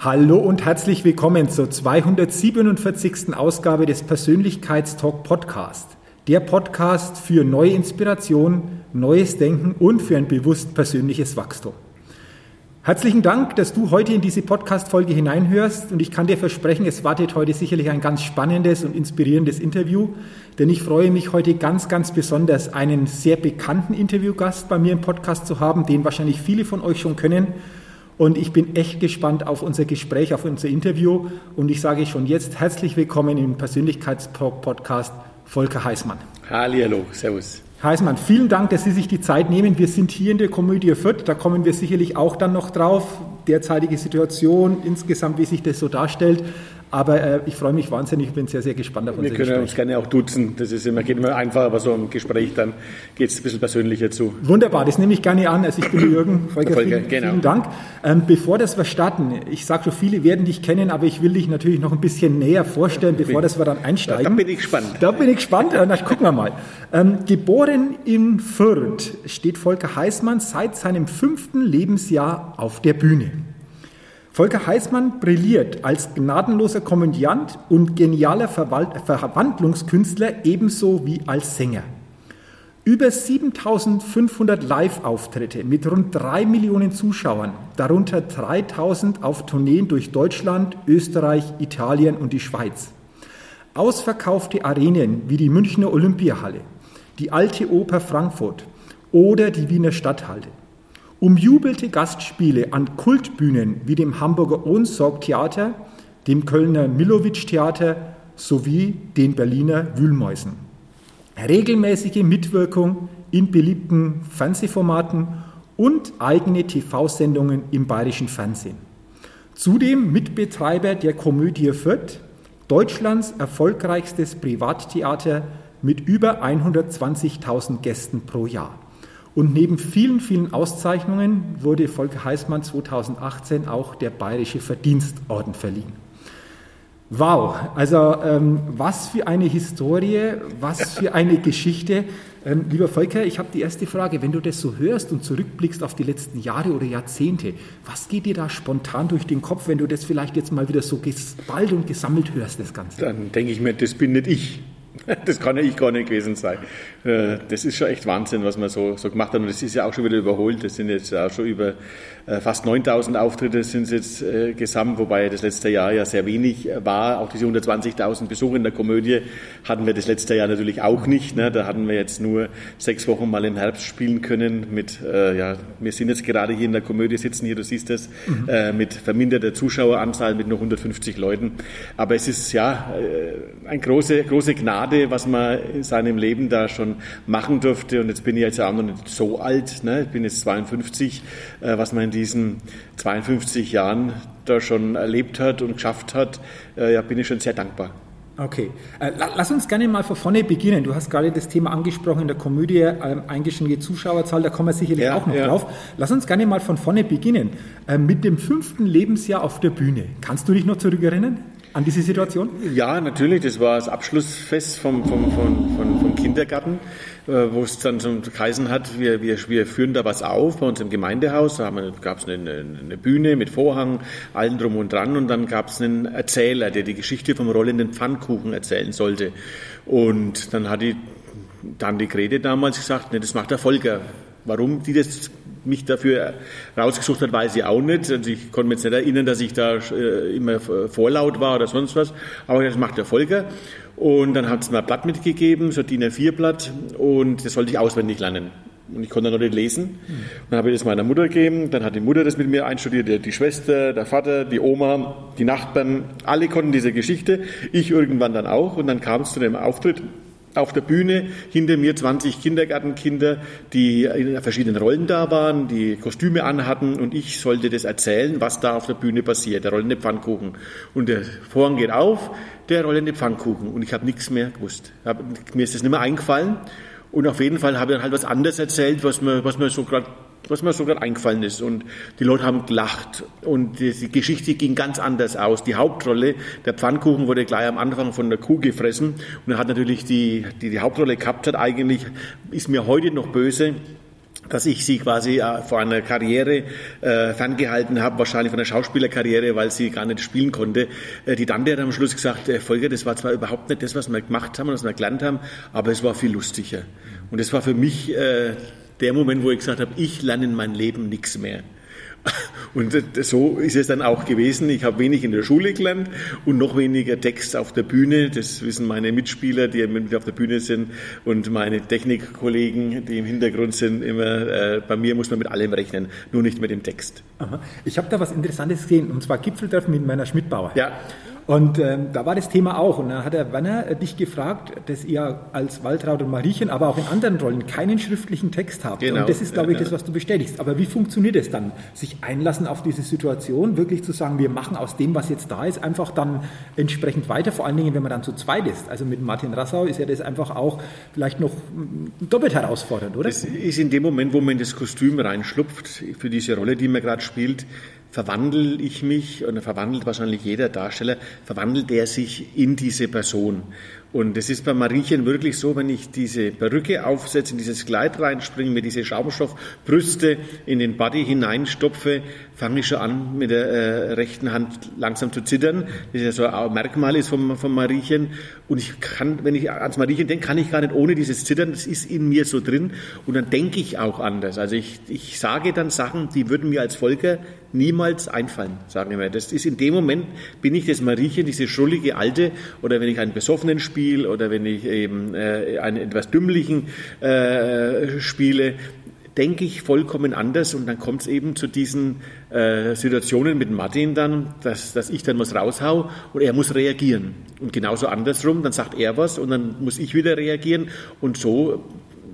Hallo und herzlich willkommen zur 247. Ausgabe des Persönlichkeitstalk Podcast. Der Podcast für neue Inspiration, neues Denken und für ein bewusst persönliches Wachstum. Herzlichen Dank, dass du heute in diese Podcast-Folge hineinhörst und ich kann dir versprechen, es wartet heute sicherlich ein ganz spannendes und inspirierendes Interview, denn ich freue mich heute ganz, ganz besonders, einen sehr bekannten Interviewgast bei mir im Podcast zu haben, den wahrscheinlich viele von euch schon kennen und ich bin echt gespannt auf unser Gespräch, auf unser Interview. Und ich sage schon jetzt herzlich willkommen im Persönlichkeitspodcast Volker Heißmann. Hallo, servus. Heißmann, vielen Dank, dass Sie sich die Zeit nehmen. Wir sind hier in der Komödie Fürth, da kommen wir sicherlich auch dann noch drauf. Derzeitige Situation, insgesamt, wie sich das so darstellt. Aber äh, ich freue mich wahnsinnig, ich bin sehr, sehr gespannt auf unser Wir können Gespräch. uns gerne auch duzen, das ist immer, geht immer einfach, aber so im Gespräch dann geht es ein bisschen persönlicher zu. Wunderbar, das nehme ich gerne an. Also ich bin Jürgen, Volker, Volker vielen, genau. vielen Dank. Ähm, bevor das wir starten, ich sage schon, viele werden dich kennen, aber ich will dich natürlich noch ein bisschen näher vorstellen, bevor das wir dann einsteigen. Da bin ich gespannt. Da bin ich gespannt, na, gucken wir mal. Ähm, geboren in Fürth steht Volker Heißmann seit seinem fünften Lebensjahr auf der Bühne. Volker Heißmann brilliert als gnadenloser Komödiant und genialer Verwandlungskünstler ebenso wie als Sänger. Über 7500 Live-Auftritte mit rund drei Millionen Zuschauern, darunter 3000 auf Tourneen durch Deutschland, Österreich, Italien und die Schweiz. Ausverkaufte Arenen wie die Münchner Olympiahalle, die Alte Oper Frankfurt oder die Wiener Stadthalle. Umjubelte Gastspiele an Kultbühnen wie dem Hamburger Ohnsorg-Theater, dem Kölner Milowitsch-Theater sowie den Berliner Wühlmäusen. Regelmäßige Mitwirkung in beliebten Fernsehformaten und eigene TV-Sendungen im bayerischen Fernsehen. Zudem Mitbetreiber der Komödie Fürth, Deutschlands erfolgreichstes Privattheater mit über 120.000 Gästen pro Jahr. Und neben vielen, vielen Auszeichnungen wurde Volker Heißmann 2018 auch der Bayerische Verdienstorden verliehen. Wow, also ähm, was für eine Historie, was für eine Geschichte. Ähm, lieber Volker, ich habe die erste Frage. Wenn du das so hörst und zurückblickst auf die letzten Jahre oder Jahrzehnte, was geht dir da spontan durch den Kopf, wenn du das vielleicht jetzt mal wieder so geballt und gesammelt hörst, das Ganze? Dann denke ich mir, das bin nicht ich. Das kann ja ich gar nicht gewesen sein. Äh, das ist schon echt Wahnsinn, was man so, so gemacht hat. Und das ist ja auch schon wieder überholt. Das sind jetzt auch schon über äh, fast 9000 Auftritte sind es jetzt äh, gesamt, wobei das letzte Jahr ja sehr wenig war. Auch diese 120.000 Besucher in der Komödie hatten wir das letzte Jahr natürlich auch nicht. Ne? Da hatten wir jetzt nur sechs Wochen mal im Herbst spielen können mit, ja, wir sind jetzt gerade hier in der Komödie sitzen hier, du siehst es, mhm. mit verminderter Zuschaueranzahl mit nur 150 Leuten. Aber es ist ja eine große, große Gnade, was man in seinem Leben da schon machen durfte. Und jetzt bin ich jetzt auch noch nicht so alt, ne? ich bin jetzt 52, äh, was man in diesen 52 Jahren da schon erlebt hat und geschafft hat, äh, ja, bin ich schon sehr dankbar. Okay, äh, lass uns gerne mal von vorne beginnen. Du hast gerade das Thema angesprochen in der Komödie, ähm, eingeschränkte Zuschauerzahl, da kommen wir sicherlich ja, auch noch ja. drauf. Lass uns gerne mal von vorne beginnen. Mit dem fünften Lebensjahr auf der Bühne. Kannst du dich noch zurückerinnern? An diese Situation? Ja, natürlich. Das war das Abschlussfest vom, vom, vom, vom, Kindergarten, äh, wo es dann zum Kreisen hat, wir, wir, wir führen da was auf bei uns im Gemeindehaus. Da gab es eine, eine Bühne mit Vorhang, allen drum und dran. Und dann gab es einen Erzähler, der die Geschichte vom rollenden Pfannkuchen erzählen sollte. Und dann hat die dann die Grete damals gesagt, nee, das macht der Volker. Warum die das mich dafür rausgesucht hat, weiß ich auch nicht. Also ich konnte mich jetzt nicht erinnern, dass ich da äh, immer vorlaut war oder sonst was. Aber das macht der Volker. Und dann hat es mir ein Blatt mitgegeben, so DIN A4-Blatt, und das sollte ich auswendig lernen. Und ich konnte noch nicht lesen. Und dann habe ich das meiner Mutter gegeben. Dann hat die Mutter das mit mir einstudiert, die Schwester, der Vater, die Oma, die Nachbarn. Alle konnten diese Geschichte. Ich irgendwann dann auch. Und dann kam es zu dem Auftritt auf der Bühne hinter mir 20 Kindergartenkinder, die in verschiedenen Rollen da waren, die Kostüme anhatten und ich sollte das erzählen, was da auf der Bühne passiert, der rollende Pfannkuchen. Und der Vorhang geht auf, der rollende Pfannkuchen und ich habe nichts mehr gewusst. Mir ist das nicht mehr eingefallen und auf jeden Fall habe ich dann halt was anderes erzählt, was mir, was mir so gerade was mir so gerade eingefallen ist. Und die Leute haben gelacht. Und die, Geschichte ging ganz anders aus. Die Hauptrolle, der Pfannkuchen wurde gleich am Anfang von der Kuh gefressen. Und er hat natürlich die, die, die Hauptrolle gehabt hat, eigentlich ist mir heute noch böse, dass ich sie quasi äh, vor einer Karriere äh, ferngehalten habe, wahrscheinlich von einer Schauspielerkarriere, weil sie gar nicht spielen konnte. Äh, die Tante hat am Schluss gesagt, äh, Volker, das war zwar überhaupt nicht das, was wir gemacht haben und was wir gelernt haben, aber es war viel lustiger. Und das war für mich äh, der Moment, wo ich gesagt habe, ich lerne in meinem Leben nichts mehr. Und so ist es dann auch gewesen. Ich habe wenig in der Schule gelernt und noch weniger Text auf der Bühne. Das wissen meine Mitspieler, die mit auf der Bühne sind und meine Technikkollegen, die im Hintergrund sind, immer. Äh, bei mir muss man mit allem rechnen, nur nicht mit dem Text. Aha. Ich habe da was Interessantes gesehen, und zwar Gipfeltreffen mit meiner Schmidtbauer. Ja. Und ähm, da war das Thema auch. Und dann hat der Werner äh, dich gefragt, dass ihr als Waltraud und Mariechen, aber auch in anderen Rollen keinen schriftlichen Text habt. Genau. Und das ist, glaube ich, das, was du bestätigst. Aber wie funktioniert es dann? Sich einlassen auf diese Situation, wirklich zu sagen, wir machen aus dem, was jetzt da ist, einfach dann entsprechend weiter. Vor allen Dingen, wenn man dann zu zweit ist. Also mit Martin Rassau ist ja das einfach auch vielleicht noch mm, doppelt herausfordernd, oder? Das ist in dem Moment, wo man in das Kostüm reinschlupft, für diese Rolle, die man gerade spielt, verwandle ich mich, und verwandelt wahrscheinlich jeder Darsteller, verwandelt er sich in diese Person. Und es ist bei Mariechen wirklich so, wenn ich diese Perücke aufsetze, in dieses Kleid reinspringe, mir diese Schaumstoffbrüste in den Body hineinstopfe, fange ich schon an, mit der äh, rechten Hand langsam zu zittern. Das ja so ein Merkmal ist von, von Mariechen. Und ich kann, wenn ich ans Mariechen denke, kann ich gar nicht ohne dieses Zittern, das ist in mir so drin. Und dann denke ich auch anders. Also ich, ich sage dann Sachen, die würden mir als Volker niemals einfallen, sagen wir. Das ist in dem Moment, bin ich das Mariechen, diese schrullige Alte, oder wenn ich einen Besoffenen spiele, oder wenn ich eben äh, einen etwas Dümmlichen äh, spiele, denke ich vollkommen anders und dann kommt es eben zu diesen äh, Situationen mit Martin dann, dass, dass ich dann was raushau und er muss reagieren. Und genauso andersrum, dann sagt er was und dann muss ich wieder reagieren und so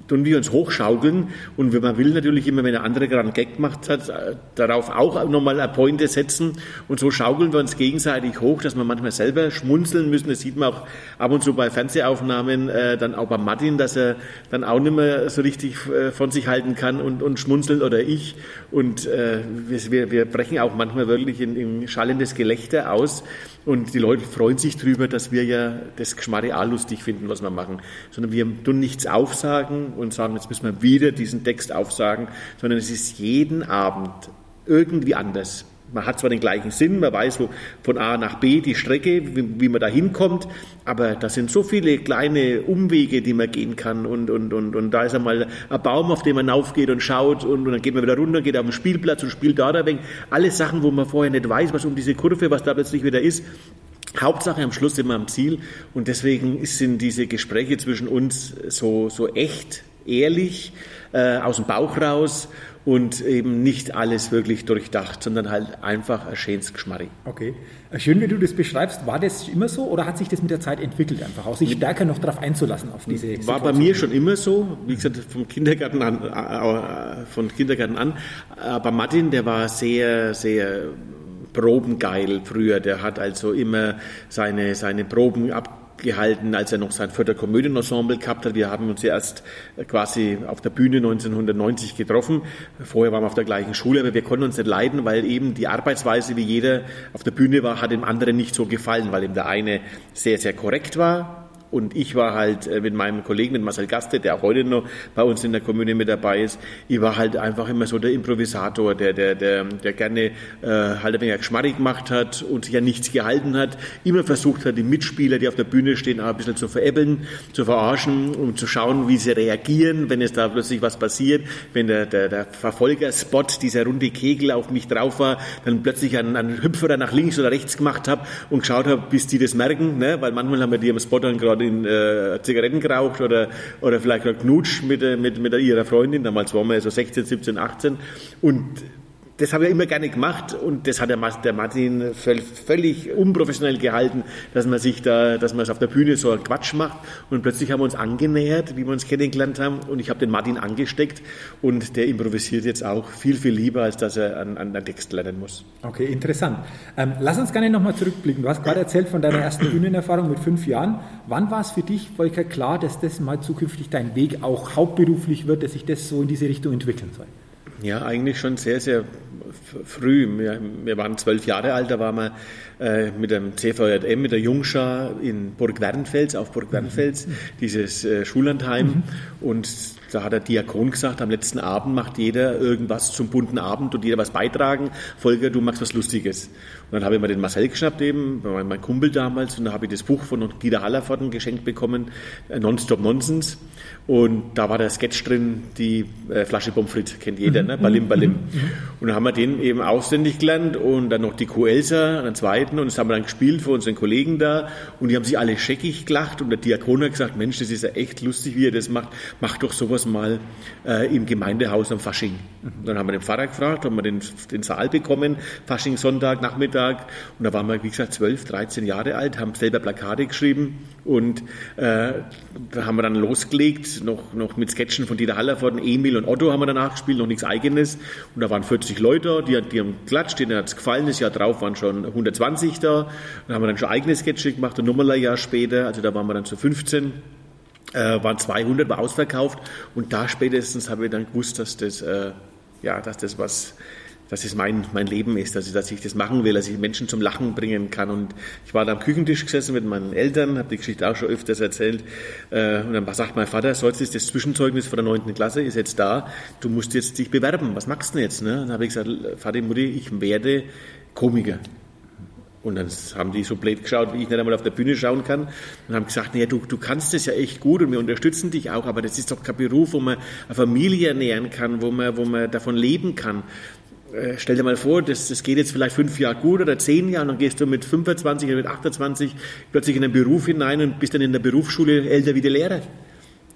tun wir uns hochschaukeln. Und wenn man will natürlich immer, wenn der andere gerade einen Gag gemacht hat, äh, darauf auch nochmal eine Pointe setzen. Und so schaukeln wir uns gegenseitig hoch, dass wir manchmal selber schmunzeln müssen. Das sieht man auch ab und zu bei Fernsehaufnahmen, äh, dann auch bei Martin, dass er dann auch nicht mehr so richtig äh, von sich halten kann und, und schmunzelt oder ich. Und äh, wir, wir brechen auch manchmal wirklich in, in schallendes Gelächter aus und die Leute freuen sich darüber, dass wir ja das Geschmarre lustig finden, was wir machen. Sondern wir tun nichts aufsagen und sagen, jetzt müssen wir wieder diesen Text aufsagen, sondern es ist jeden Abend irgendwie anders man hat zwar den gleichen Sinn, man weiß wo von A nach B die Strecke, wie, wie man da hinkommt, aber da sind so viele kleine Umwege, die man gehen kann und, und, und, und da ist einmal ein Baum, auf den man aufgeht und schaut und, und dann geht man wieder runter, geht auf den Spielplatz und spielt da ein wenig. Alle Sachen, wo man vorher nicht weiß, was um diese Kurve, was da plötzlich wieder ist. Hauptsache am Schluss sind wir am Ziel und deswegen sind diese Gespräche zwischen uns so, so echt, ehrlich, äh, aus dem Bauch raus und eben nicht alles wirklich durchdacht, sondern halt einfach ein schönes Geschmarri. Okay. Äh, schön, wie du das beschreibst. War das immer so oder hat sich das mit der Zeit entwickelt, einfach auch sich stärker noch darauf einzulassen, auf diese War Situation? bei mir schon immer so, wie gesagt, vom Kindergarten an, äh, äh, von Kindergarten an. Aber Martin, der war sehr, sehr probengeil früher. Der hat also immer seine, seine Proben ab gehalten, als er noch sein vierter Komödienensemble gehabt hat. Wir haben uns ja erst quasi auf der Bühne 1990 getroffen. Vorher waren wir auf der gleichen Schule, aber wir konnten uns nicht leiden, weil eben die Arbeitsweise, wie jeder auf der Bühne war, hat dem anderen nicht so gefallen, weil ihm der eine sehr, sehr korrekt war Und ich war halt äh, mit meinem Kollegen, mit Marcel Gaste, der auch heute noch bei uns in der Kommune mit dabei ist, ich war halt einfach immer so der Improvisator, der, der, der, der gerne äh, halt ein wenig Geschmarrig gemacht hat und sich ja nichts gehalten hat, immer versucht hat, die Mitspieler, die auf der Bühne stehen, auch ein bisschen zu veräppeln, zu verarschen, um zu schauen, wie sie reagieren, wenn es da plötzlich was passiert, wenn der, der, der Verfolgerspot, dieser runde Kegel auf mich drauf war, dann plötzlich einen, einen Hüpfer nach links oder rechts gemacht habe und geschaut habe, bis die das merken, ne? weil manchmal haben wir die am Spot dann gerade in äh, Zigaretten geraucht oder, oder vielleicht noch knutscht mit, mit, mit ihrer Freundin. Damals waren wir so 16, 17, 18. Und das habe ich immer gerne gemacht und das hat der Martin völlig unprofessionell gehalten, dass man sich da, dass man es auf der Bühne so Quatsch macht und plötzlich haben wir uns angenähert, wie wir uns kennengelernt haben und ich habe den Martin angesteckt und der improvisiert jetzt auch viel, viel lieber, als dass er an, an einen Text lernen muss. Okay, interessant. Ähm, lass uns gerne nochmal zurückblicken. Du hast gerade erzählt von deiner ersten Bühnenerfahrung mit fünf Jahren. Wann war es für dich, Volker, klar, dass das mal zukünftig dein Weg auch hauptberuflich wird, dass sich das so in diese Richtung entwickeln soll? Ja, eigentlich schon sehr, sehr früh. Wir, wir waren zwölf Jahre alt, da waren wir äh, mit dem CVJM, mit der Jungschar in Burg Wernfels, auf Burg Wernfels, mhm. dieses äh, Schullandheim. Mhm. Und da hat der Diakon gesagt, am letzten Abend macht jeder irgendwas zum bunten Abend und jeder was beitragen. Volker, du machst was Lustiges. Und dann habe ich mir den Marcel geschnappt eben, mein Kumpel damals, und da habe ich das Buch von Dieter Hallervorden geschenkt bekommen, äh, Nonstop Nonsens. Und da war der Sketch drin, die äh, Flasche Pommes frites, kennt jeder, ne? Balim Balim. Mhm. Und dann haben wir den eben auswendig gelernt und dann noch die Kuelsa, einen zweiten, und das haben wir dann gespielt für unseren Kollegen da. Und die haben sich alle scheckig gelacht und der Diakon hat gesagt, Mensch, das ist ja echt lustig, wie ihr das macht. Macht doch sowas mal äh, im Gemeindehaus am Fasching. Mhm. Dann haben wir den Pfarrer gefragt, haben wir den, den Saal bekommen, Fasching Sonntag, Nachmittag. Und da waren wir, wie gesagt, 12, 13 Jahre alt, haben selber Plakate geschrieben und äh, da haben wir dann losgelegt noch, noch mit Sketchen von Dieter Hallervorden, Emil und Otto haben wir danach gespielt, noch nichts Eigenes. Und da waren 40 Leute, die, die haben geklatscht, denen hat es gefallen. Das Jahr drauf waren schon 120 da. Dann haben wir dann schon eigene Sketche gemacht und nochmal ein Jahr später, also da waren wir dann zu 15 äh, waren 200, war ausverkauft und da spätestens habe ich dann gewusst, dass das, äh, ja, dass das was dass es mein, mein Leben ist, ich, dass ich das machen will, dass ich Menschen zum Lachen bringen kann. Und ich war da am Küchentisch gesessen mit meinen Eltern, habe die Geschichte auch schon öfters erzählt. Äh, und dann sagt mein Vater, sollst du das Zwischenzeugnis von der neunten Klasse ist jetzt da, du musst jetzt dich bewerben. Was machst du denn jetzt? Ne? dann habe ich gesagt, Vater, Mutti, ich werde Komiker. Und dann haben die so blöd geschaut, wie ich nicht einmal auf der Bühne schauen kann. Und haben gesagt, naja, du, du kannst das ja echt gut und wir unterstützen dich auch, aber das ist doch kein Beruf, wo man eine Familie ernähren kann, wo man, wo man davon leben kann. Äh, stell dir mal vor, das, das geht jetzt vielleicht fünf Jahre gut oder zehn Jahre, und dann gehst du mit 25 oder mit 28 plötzlich in einen Beruf hinein und bist dann in der Berufsschule älter wie der Lehrer.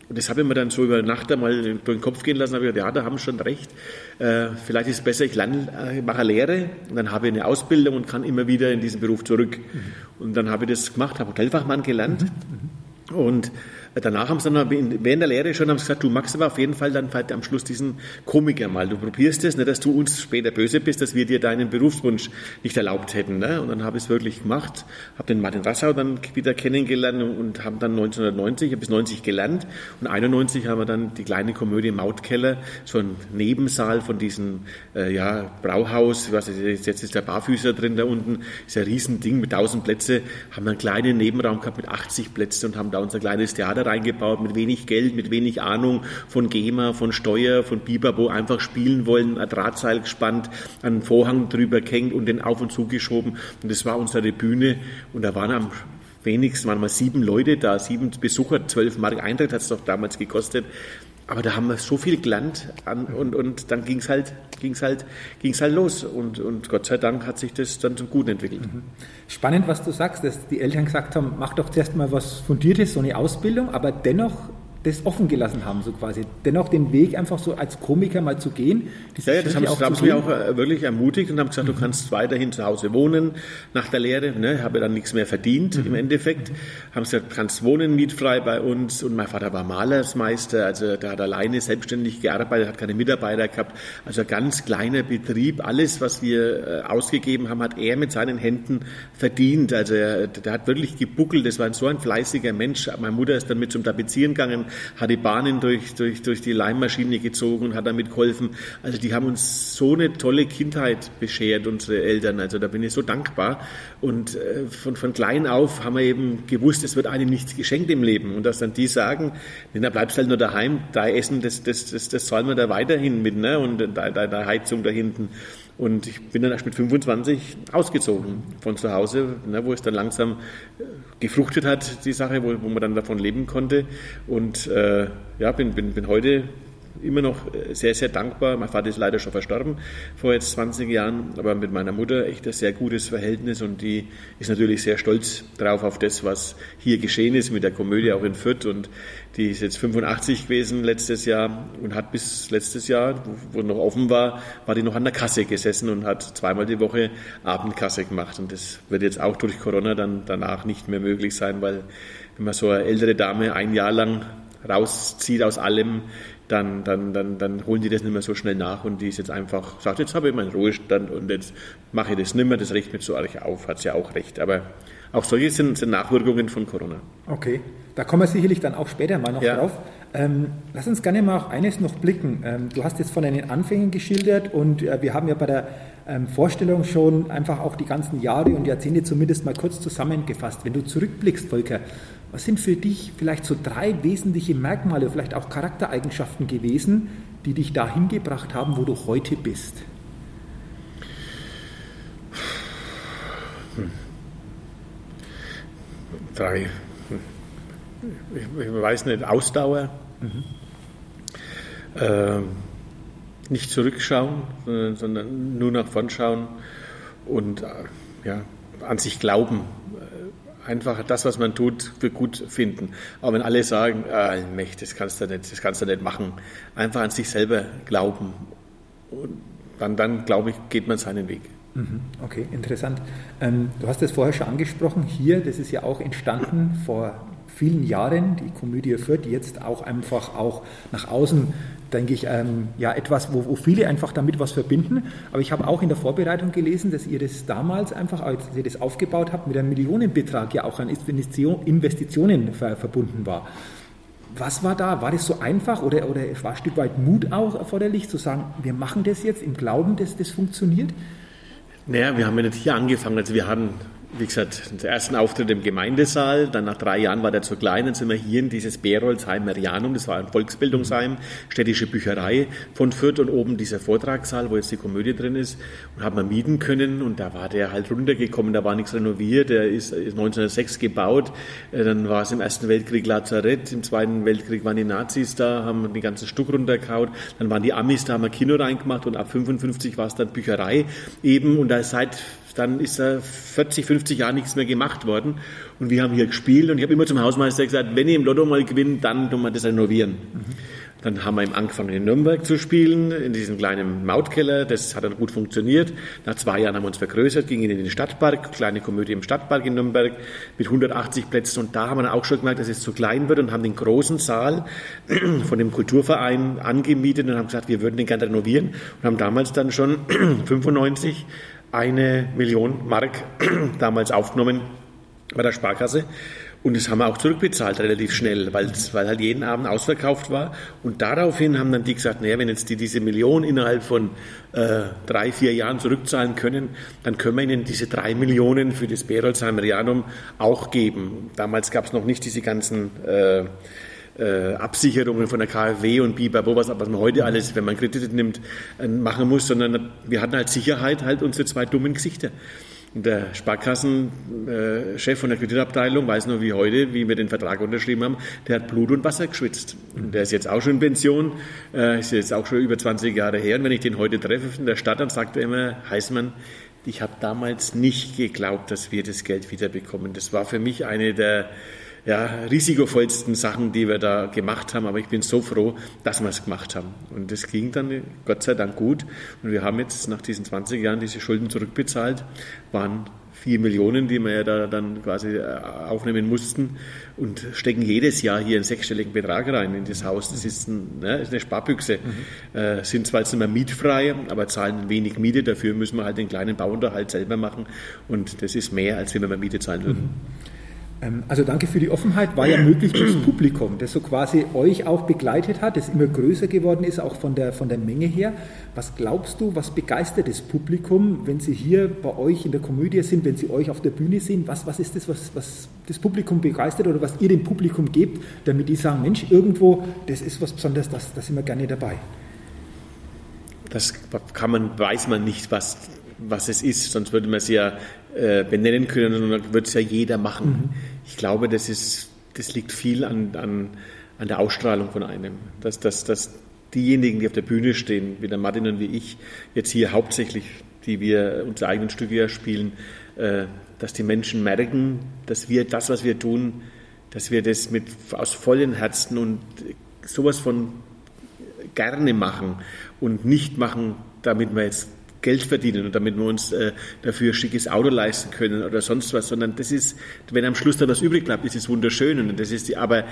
Und das habe ich mir dann so über Nacht einmal durch den Kopf gehen lassen, habe ich gedacht, ja, da haben sie schon recht. Äh, vielleicht ist es besser, ich lerne, äh, mache Lehre und dann habe ich eine Ausbildung und kann immer wieder in diesen Beruf zurück. Mhm. Und dann habe ich das gemacht, habe Hotelfachmann gelernt mhm. und Danach haben sie dann während der Lehre schon haben sie gesagt, du magst aber auf jeden Fall dann halt am Schluss diesen Komiker mal. Du probierst es, nicht, dass du uns später böse bist, dass wir dir deinen Berufswunsch nicht erlaubt hätten. Ne? Und dann habe ich es wirklich gemacht, habe den Martin Rassau dann wieder kennengelernt und haben dann 1990 bis 90 gelernt. Und 91 haben wir dann die kleine Komödie Mautkeller, so ein Nebensaal von diesem äh, ja, Brauhaus, was ist, jetzt ist der Barfüßer drin da unten, ist ein Riesending mit 1000 Plätze, haben dann einen kleinen Nebenraum gehabt mit 80 Plätzen und haben da unser kleines Theater reingebaut, mit wenig Geld, mit wenig Ahnung von GEMA, von Steuer, von Bibabo, einfach spielen wollen, ein Drahtseil gespannt, einen Vorhang drüber gehängt und den auf und zu geschoben. Und das war unsere Bühne. Und da waren am wenigsten, waren mal sieben Leute da, sieben Besucher, zwölf Mark Eintritt hat es doch damals gekostet. Aber da haben wir so viel gelernt an, und, und dann ging es halt, ging's halt, ging's halt los. Und, und Gott sei Dank hat sich das dann zum Guten entwickelt. Mhm. Spannend, was du sagst, dass die Eltern gesagt haben, mach doch zuerst mal was Fundiertes, so eine Ausbildung, aber dennoch das offen gelassen haben, so quasi. Dennoch den Weg einfach so als Komiker mal zu gehen. Ja, ja, das haben, auch sie auch äh, wirklich ermutigt und haben gesagt, mhm. du kannst weiterhin zu Hause wohnen nach der Lehre. Ne, habe dann nichts mehr verdient mhm. im Endeffekt. Haben sie gesagt, kannst wohnen mietfrei bei uns. Und mein Vater war Malersmeister, also der hat alleine selbstständig gearbeitet, hat keine Mitarbeiter gehabt. Also ein ganz kleiner Betrieb. Alles, was wir äh, ausgegeben haben, hat er mit seinen Händen verdient. Also er, der hat wirklich gebuckelt. Das war so ein fleißiger Mensch. Meine Mutter ist dann mit zum Tapezieren gegangen hat die Bahnen durch, durch, durch die Leimmaschine gezogen und hat damit geholfen. Also die haben uns so eine tolle Kindheit beschert, unsere Eltern. Also da bin ich so dankbar. Und äh, von, von klein auf haben wir eben gewusst, es wird einem nichts geschenkt im Leben. Und dass dann die sagen, denn da bleibst halt nur daheim, da essen, das, das, das, das zahlen wir da weiterhin mit, ne? Und da, da, da Heizung da hinten. Und ich bin dann erst mit 25 ausgezogen von zu Hause, ne, wo es dann langsam äh, gefruchtet hat, die Sache, wo, wo man dann davon leben konnte. Und äh, ja, bin, bin, bin heute immer noch äh, sehr, sehr dankbar. Mein Vater ist leider schon verstorben vor jetzt 20 Jahren, aber mit meiner Mutter echt ein sehr gutes Verhältnis und die ist natürlich sehr stolz drauf auf das, was hier geschehen ist mit der Komödie auch in Fürth und die ist jetzt 85 gewesen letztes Jahr und hat bis letztes Jahr, wo, noch offen war, war die noch an der Kasse gesessen und hat zweimal die Woche Abendkasse gemacht und das wird jetzt auch durch Corona dann danach nicht mehr möglich sein, weil wenn man so eine ältere Dame ein Jahr lang rauszieht aus allem, dann, dann, dann, dann holen die das nicht mehr so schnell nach und die ist jetzt einfach, sagt, jetzt habe ich meinen Ruhestand und jetzt mache ich das nicht mehr, das riecht mir zu arg auf, hat sie ja auch recht. Aber auch solche sind, sind Nachwirkungen von Corona. Okay, da kommen wir sicherlich dann auch später mal noch ja. drauf. Ähm, lass uns gerne mal auf eines noch blicken. Ähm, du hast jetzt von deinen Anfängen geschildert und äh, wir haben ja bei der ähm, Vorstellung schon einfach auch die ganzen Jahre und Jahrzehnte zumindest mal kurz zusammengefasst. Wenn du zurückblickst, Volker, was sind für dich vielleicht so drei wesentliche Merkmale, vielleicht auch Charaktereigenschaften gewesen, die dich dahin gebracht haben, wo du heute bist? Hm. Drei. Ich, ich, weiß nicht, Ausdauer. Mhm. Ähm, nicht zurückschauen, sondern, nur nach vorn schauen und äh, ja, an sich glauben einfach das, was man tut, für gut finden. Aber wenn alle sagen, ah, Mech, das kannst du nicht, das kannst du nicht machen, einfach an sich selber glauben. Und dann, dann glaube ich, geht man seinen Weg. Mhm. Okay, interessant. Ähm, du hast es vorher schon angesprochen, hier, das ist ja auch entstanden vor vielen Jahren, die Komödie Fürth, jetzt auch einfach auch nach außen denke ich, ähm, ja, etwas, wo, wo, viele einfach damit was verbinden. Aber ich habe auch in der Vorbereitung gelesen, dass ihr das damals einfach, als ihr das aufgebaut habt, mit einem Millionenbetrag ja auch an Investitionen ver verbunden war. Was war da? War das so einfach oder, oder war ein Stück weit Mut auch erforderlich, zu sagen, wir machen das jetzt im Glauben, dass das funktioniert? Naja, wir haben ja nicht hier angefangen. Also wir hatten wie gesagt, den ersten Auftritt im Gemeindesaal, dann nach drei Jahren war der zu klein, dann sind wir hier in dieses Berolsheim Merianum, das war ein Volksbildungsheim, städtische Bücherei von Fürth und oben dieser Vortragssaal, wo jetzt die Komödie drin ist, und haben wir mieten können und da war der halt runtergekommen, da war nichts renoviert, der ist 1906 gebaut, äh, dann war es im Ersten Weltkrieg Lazarett, im Zweiten Weltkrieg waren die Nazis da, haben den ganzen Stuck runtergehauen, dann waren die Amis da, haben wir Kino reingemacht und ab 55 war es dann Bücherei eben. Und da ist seit dann ist da 40, 50 Jahre nichts mehr gemacht worden. Und wir haben hier gespielt und ich habe immer zum Hausmeister gesagt, wenn ich im Lotto mal gewinne, dann tun wir das renovieren. Mhm. Dann haben wir angefangen, in Nürnberg zu spielen, in diesem kleinen Mautkeller. Das hat dann gut funktioniert. Nach zwei Jahren haben wir uns vergrößert, gingen in den Stadtpark, kleine Komödie im Stadtpark in Nürnberg mit 180 Plätzen. Und da haben wir dann auch schon gemerkt, dass es zu klein wird und haben den großen Saal von dem Kulturverein angemietet und haben gesagt, wir würden den gerne renovieren. Und haben damals dann schon 95 eine Million Mark damals aufgenommen bei der Sparkasse. Und das haben wir auch zurückbezahlt relativ schnell, weil, halt jeden Abend ausverkauft war. Und daraufhin haben dann die gesagt, naja, wenn jetzt die diese Million innerhalb von äh, drei, vier Jahren zurückzahlen können, dann können wir ihnen diese drei Millionen für das Berolsheimer auch geben. Damals gab es noch nicht diese ganzen äh, äh, Absicherungen von der KfW und Bibabo, was, was man heute alles, wenn man Kredite nimmt, äh, machen muss, sondern wir hatten als Sicherheit halt unsere zwei dummen Gesichter. Und der Sparkassenchef von der Kreditabteilung weiß nur wie heute, wie wir den Vertrag unterschrieben haben, der hat Blut und Wasser geschwitzt. Und der ist jetzt auch schon in Pension, äh, ist jetzt auch schon über 20 Jahre her. Und wenn ich den heute treffe in der Stadt, dann sagt er immer, Heißmann, ich habe damals nicht geglaubt, dass wir das Geld wiederbekommen. Das war für mich eine der ja, risikovollsten Sachen, die wir da gemacht haben. Aber ich bin so froh, dass wir es gemacht haben. Und das ging dann Gott sei Dank gut. Und wir haben jetzt nach diesen 20 Jahren diese Schulden zurückbezahlt, waren vier Millionen, die wir ja da dann quasi äh, aufnehmen mussten und stecken jedes Jahr hier einen sechsstelligen Betrag rein in das Haus. Das ist, ein, ne, ist eine Sparbüchse. Mhm. Äh, sind zwar jetzt nicht mehr mietfrei, aber zahlen wenig Miete. Dafür müssen wir halt den kleinen Bauunterhalt selber machen und das ist mehr, als wenn wir Miete zahlen würden. Mhm. Ähm, also danke für die Offenheit. War ja möglich durchs Publikum, das so quasi euch auch begleitet hat, das immer größer geworden ist, auch von der, von der Menge her. Was glaubst du, was begeistert das Publikum, wenn sie hier bei euch in der Komödie sind, wenn sie euch auf der Bühne sehen? Was, was ist das, was, was das Publikum begeistert oder was ihr dem Publikum gebt, damit die sagen, Mensch, irgendwo, das ist was Besonderes, da das sind wir gerne dabei? Das kann man, weiß man nicht, was, was es ist, sonst würde man es ja äh, benennen können und dann würde es ja jeder machen. Mhm. Ich glaube, das, ist, das liegt viel an, an, an der Ausstrahlung von einem. Dass, dass, dass diejenigen, die auf der Bühne stehen, wie der Martin und wie ich, jetzt hier hauptsächlich, die wir unsere eigenen Stücke ja spielen, äh, dass die Menschen merken, dass wir das, was wir tun, dass wir das mit aus vollen Herzen und sowas von gerne machen und nicht machen, damit wir jetzt Geld verdienen und damit wir uns äh, dafür ein schickes Auto leisten können oder sonst was, sondern das ist, wenn am Schluss dann was übrig bleibt, ist es wunderschön und das ist die, aber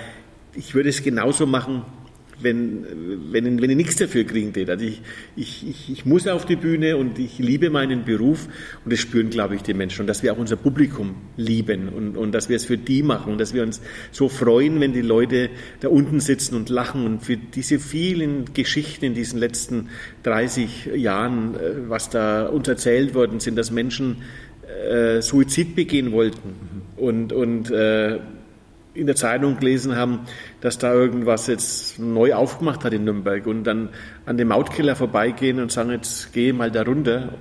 ich würde es genauso machen, wenn, wenn, wenn ich nichts dafür kriegen tät. Also ich, ich, ich, ich muss auf die Bühne und ich liebe meinen Beruf und das spüren, glaube ich, die Menschen. Und dass wir auch unser Publikum lieben und, und dass wir es für die machen und dass wir uns so freuen, wenn die Leute da unten sitzen und lachen und für diese vielen Geschichten in diesen letzten 30 Jahren, äh, was da uns erzählt worden sind, dass Menschen äh, Suizid begehen wollten und, und äh, in der Zeitung gelesen haben, dass da irgendwas jetzt neu aufgemacht hat in Nürnberg und dann an dem Mautkeller vorbeigehen und sagen, jetzt gehe mal da runter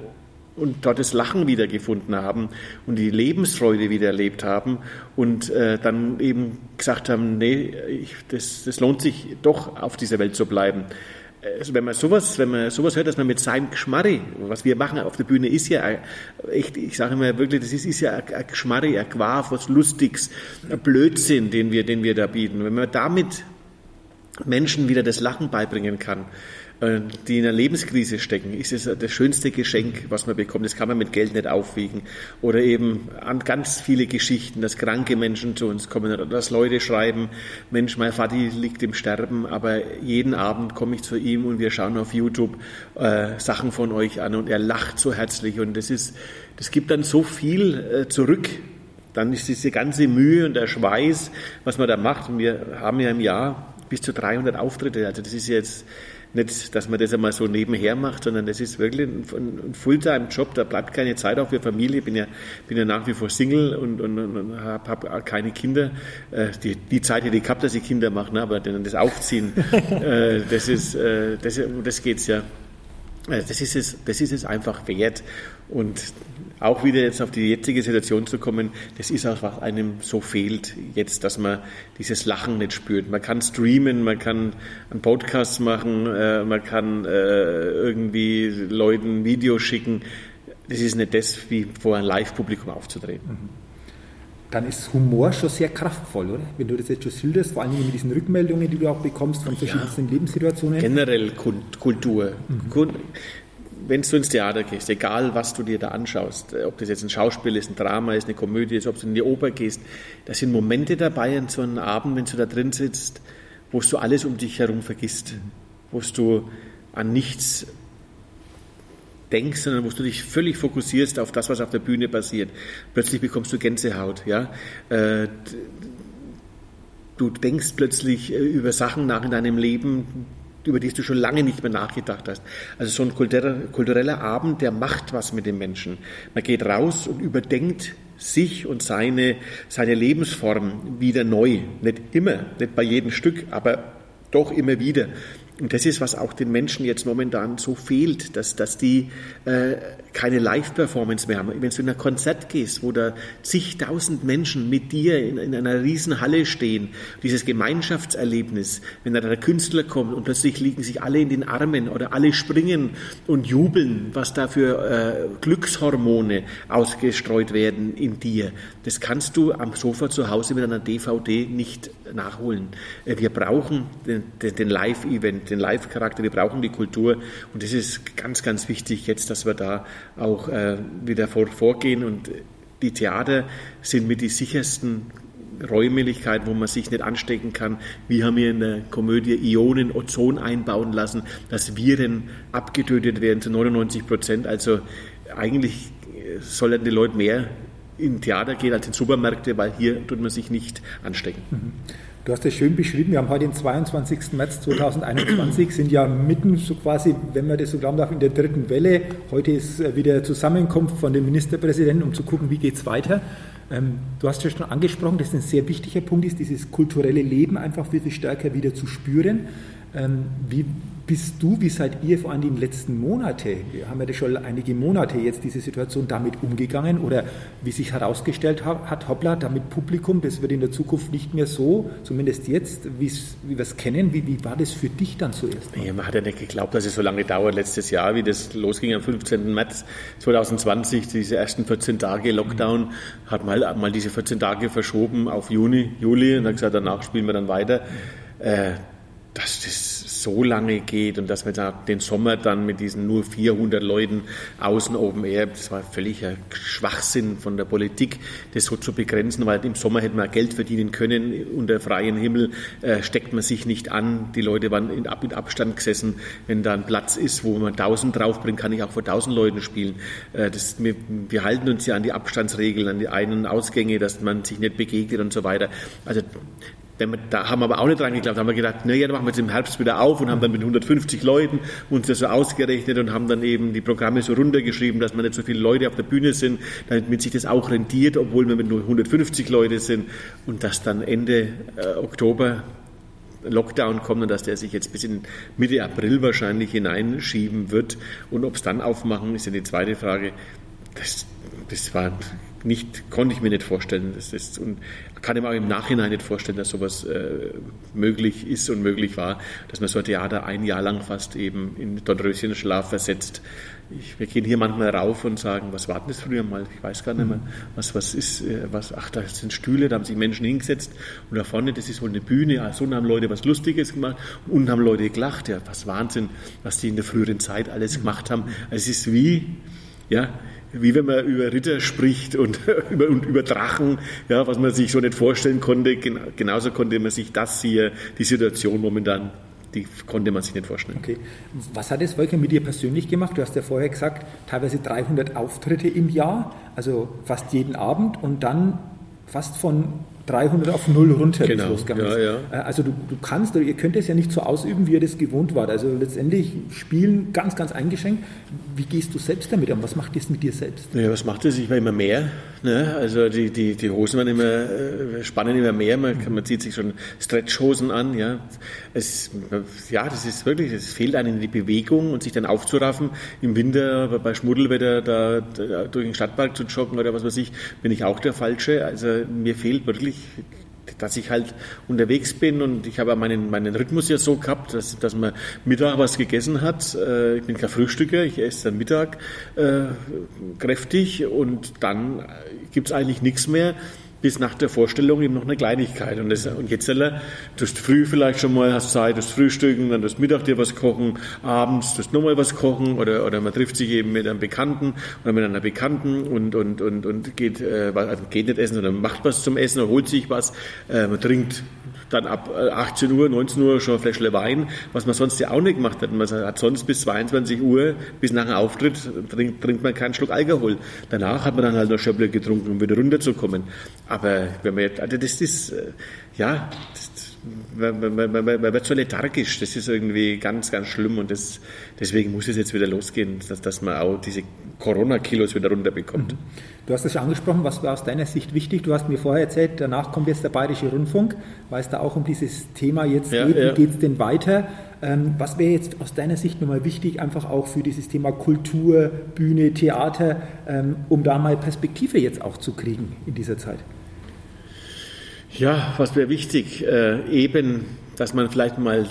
und dort das Lachen wiedergefunden haben und die Lebensfreude wieder erlebt haben und äh, dann eben gesagt haben, nee, ich, das, das lohnt sich doch auf dieser Welt zu bleiben wenn man sowas, wenn man sowas hört, dass man mit seinem Geschmarri, was wir machen auf der Bühne, ist ja echt, ich sage immer wirklich, das ist, ist ja ein Geschmarri, ein Quaf, was Lustiges, ein Blödsinn, den wir, den wir da bieten. Wenn man damit Menschen wieder das Lachen beibringen kann, äh, die in einer Lebenskrise stecken, ist es das schönste Geschenk, was man bekommt. Das kann man mit Geld nicht aufwiegen. Oder eben an ganz viele Geschichten, dass kranke Menschen zu uns kommen oder dass Leute schreiben, Mensch, mein Vati liegt im Sterben, aber jeden Abend komme ich zu ihm und wir schauen auf YouTube äh, Sachen von euch an und er lacht so herzlich und das ist, das gibt dann so viel äh, zurück. Dann ist diese ganze Mühe und der Schweiß, was man da macht. Und wir haben ja im Jahr bis zu 300 Auftritte. Also das ist jetzt nicht, dass man das einmal so nebenher macht, sondern das ist wirklich ein, ein Fulltime-Job, da bleibt keine Zeit auch für Familie. Ich bin ja, bin ja nach wie vor Single und, und, und habe hab keine Kinder. Äh, die, die Zeit hätte ich gehabt, dass ich Kinder mache, ne? aber das Aufziehen, äh, das ist, äh, das, das geht's ja. Das ist, es, das ist es einfach wert. Und auch wieder jetzt auf die jetzige Situation zu kommen, das ist auch, was einem so fehlt jetzt, dass man dieses Lachen nicht spürt. Man kann streamen, man kann einen Podcast machen, äh, man kann äh, irgendwie Leuten Videos schicken. Das ist nicht das, wie vor einem Live-Publikum aufzutreten. Mhm. Dann ist Humor schon sehr kraftvoll, oder? Wenn du das jetzt schon schilderst, vor allem mit diesen Rückmeldungen, die du auch bekommst von verschiedensten ja. Lebenssituationen. Generell Kultur. Mhm wenn du ins Theater gehst, egal was du dir da anschaust, äh, ob das jetzt ein Schauspiel ist, ein Drama ist, eine Komödie ist, ob du in die Oper gehst, da sind Momente dabei an so einem Abend, wenn du da drin sitzt, wo du alles um dich herum vergisst, wo du an nichts denkst, sondern wo du dich völlig fokussierst auf das, was auf der Bühne passiert. Plötzlich bekommst du Gänsehaut, ja. Äh, du denkst plötzlich äh, über Sachen nach in deinem Leben, über die du schon lange nicht mehr nachgedacht hast. Also so ein kultureller Abend, der macht was mit den Menschen. Man geht raus und überdenkt sich und seine, seine Lebensform wieder neu. Nicht immer, nicht bei jedem Stück, aber doch immer wieder. Und das ist, was auch den Menschen jetzt momentan so fehlt, dass, dass die äh, keine Live-Performance mehr haben. Wenn du in ein Konzert gehst, wo da zigtausend Menschen mit dir in, in einer riesen Halle stehen, dieses Gemeinschaftserlebnis, wenn da der Künstler kommt und plötzlich liegen sich alle in den Armen oder alle springen und jubeln, was da für äh, Glückshormone ausgestreut werden in dir, das kannst du am Sofa zu Hause mit einer DVD nicht nachholen. Äh, wir brauchen den, den, Live-Event den Live-Charakter, wir brauchen die Kultur und das ist ganz, ganz wichtig jetzt, dass wir da auch äh, wieder vor, vorgehen und die Theater sind mit die sichersten Räumlichkeiten, wo man sich nicht anstecken kann. Wir haben hier in der Komödie Ionen, Ozon einbauen lassen, dass Viren abgetötet werden zu 99 Prozent. Also eigentlich sollten die Leute mehr in Theater geht als in Supermärkte, weil hier tut man sich nicht anstecken. Mhm. Du hast es schön beschrieben, wir haben heute den 22. März 2021, sind ja mitten so quasi, wenn man das so glauben darf, in der dritten Welle. Heute ist äh, wieder Zusammenkunft von dem Ministerpräsidenten, um zu gucken, wie geht es weiter. Ähm, du hast ja schon angesprochen, dass ein sehr wichtiger Punkt ist, dieses kulturelle Leben einfach viel, viel stärker wieder zu spüren. Ähm, wie bist du, wie seid ihr vor allem den letzten Monaten, wir haben ja schon einige Monate jetzt diese Situation damit umgegangen oder wie sich herausgestellt hat, hoppla, damit Publikum, das wird in der Zukunft nicht mehr so, zumindest jetzt, wie wir es kennen. Wie, wie, war das für dich dann zuerst? Ja, man hat ja nicht geglaubt, dass es so lange dauert. Letztes Jahr, wie das losging am 15. März 2020, diese ersten 14 Tage Lockdown, hat mal, mal diese 14 Tage verschoben auf Juni, Juli und hat gesagt, danach spielen wir dann weiter. Äh, das so lange geht und dass da den Sommer dann mit diesen nur 400 Leuten außen oben eher, das war völliger Schwachsinn von der Politik, das so zu begrenzen, weil im Sommer hätte man Geld verdienen können, unter freiem Himmel äh, steckt man sich nicht an, die Leute waren in, in Abstand gesessen, wenn da ein Platz ist, wo man 1000 draufbringt, kann ich auch vor 1000 Leuten spielen. Äh, das, wir, wir halten uns ja an die Abstandsregeln, an die Ein- und Ausgänge, dass man sich nicht begegnet und so weiter. Also da haben wir aber auch nicht dran geglaubt. Da haben wir gedacht, naja, dann machen wir jetzt im Herbst wieder auf und haben dann mit 150 Leuten uns das so ausgerechnet und haben dann eben die Programme so runtergeschrieben, dass man nicht so viele Leute auf der Bühne sind, damit sich das auch rentiert, obwohl wir mit nur 150 Leute sind und dass dann Ende äh, Oktober Lockdown kommt und dass der sich jetzt bis in Mitte April wahrscheinlich hineinschieben wird. Und ob es dann aufmachen, ist ja die zweite Frage. Das, das war nicht, konnte ich mir nicht vorstellen. Das ist, und kann ich mir auch im Nachhinein nicht vorstellen, dass sowas äh, möglich ist und möglich war, dass man so ein Theater ein Jahr lang fast eben in Dornröschenschlaf versetzt. Ich, wir gehen hier manchmal rauf und sagen, was war denn das früher mal? Ich weiß gar nicht mehr. Was, was ist, äh, was, ach, da sind Stühle, da haben sich Menschen hingesetzt und da vorne, das ist wohl eine Bühne, ah, so haben Leute was Lustiges gemacht und unten haben Leute gelacht. Ja, was Wahnsinn, was die in der früheren Zeit alles gemacht haben. Also es ist wie, ja, wie wenn man über Ritter spricht und über, und über Drachen, ja, was man sich so nicht vorstellen konnte. Genauso konnte man sich das hier, die Situation momentan, die konnte man sich nicht vorstellen. Okay. Was hat es, Wolke, mit dir persönlich gemacht? Du hast ja vorher gesagt, teilweise 300 Auftritte im Jahr, also fast jeden Abend und dann fast von 300 auf 0 runter genau. losgegangen ja, ja. Äh, also du, du, kannst, oder ihr könnt es ja nicht so ausüben, wie ihr das gewohnt wart. Also letztendlich spielen ganz, ganz eingeschränkt. Wie gehst du selbst damit um? Was macht das mit dir selbst? Ja, was macht das? Ich war immer mehr. Ne? Also die, die, die Hosen waren immer, äh, spannen immer mehr. Man, man zieht sich schon Stretchhosen an. Ja. Es, ja, das ist wirklich, es fehlt einem die Bewegung und sich dann aufzuraffen. Im Winter bei Schmuddelwetter da, da durch den Stadtpark zu joggen oder was weiß ich, bin ich auch der Falsche. Also mir fehlt wirklich ich, dass ich halt unterwegs bin und ich habe meinen, meinen Rhythmus ja so gehabt, dass, dass man Mittag was gegessen hat. Äh, ich bin kein Frühstücker, ich esse dann Mittag äh, kräftig und dann gibt es eigentlich nichts mehr bis nach der Vorstellung eben noch eine Kleinigkeit. Und, das, und jetzt, du hast früh vielleicht schon mal, hast Zeit, das Frühstücken, dann das Mittag dir was kochen, abends das nochmal was kochen oder, oder man trifft sich eben mit einem Bekannten oder mit einer Bekannten und, und, und, und geht, äh, also geht nicht essen, sondern macht was zum Essen oder holt sich was, äh, man trinkt dann ab 18 äh, Uhr, 19 Uhr schon ein Fläschle Wein, was man sonst ja auch nicht gemacht hat. Man hat sonst bis 22 Uhr, bis nach dem Auftritt, trinkt, trinkt man keinen Schluck Alkohol. Danach hat man dann halt noch Schöpple getrunken, um wieder runterzukommen. Aber wenn man jetzt, also das ist, äh, ja, das, man, wird so lethargisch. Das ist irgendwie ganz, ganz schlimm und das, deswegen muss es jetzt wieder losgehen, dass, dass man auch diese Corona-Kilos wieder runterbekommt. Mhm. Du hast es schon angesprochen, was war aus deiner Sicht wichtig? Du hast mir vorher erzählt, danach kommt jetzt der Bayerische Rundfunk, weil es da auch um dieses Thema jetzt ja, geht. Ja. Wie geht es denn weiter? Ähm, was wäre jetzt aus deiner Sicht nochmal wichtig, einfach auch für dieses Thema Kultur, Bühne, Theater, ähm, um da mal Perspektive jetzt auch zu kriegen in dieser Zeit? Ja, was wäre wichtig? Äh, eben, dass man vielleicht mal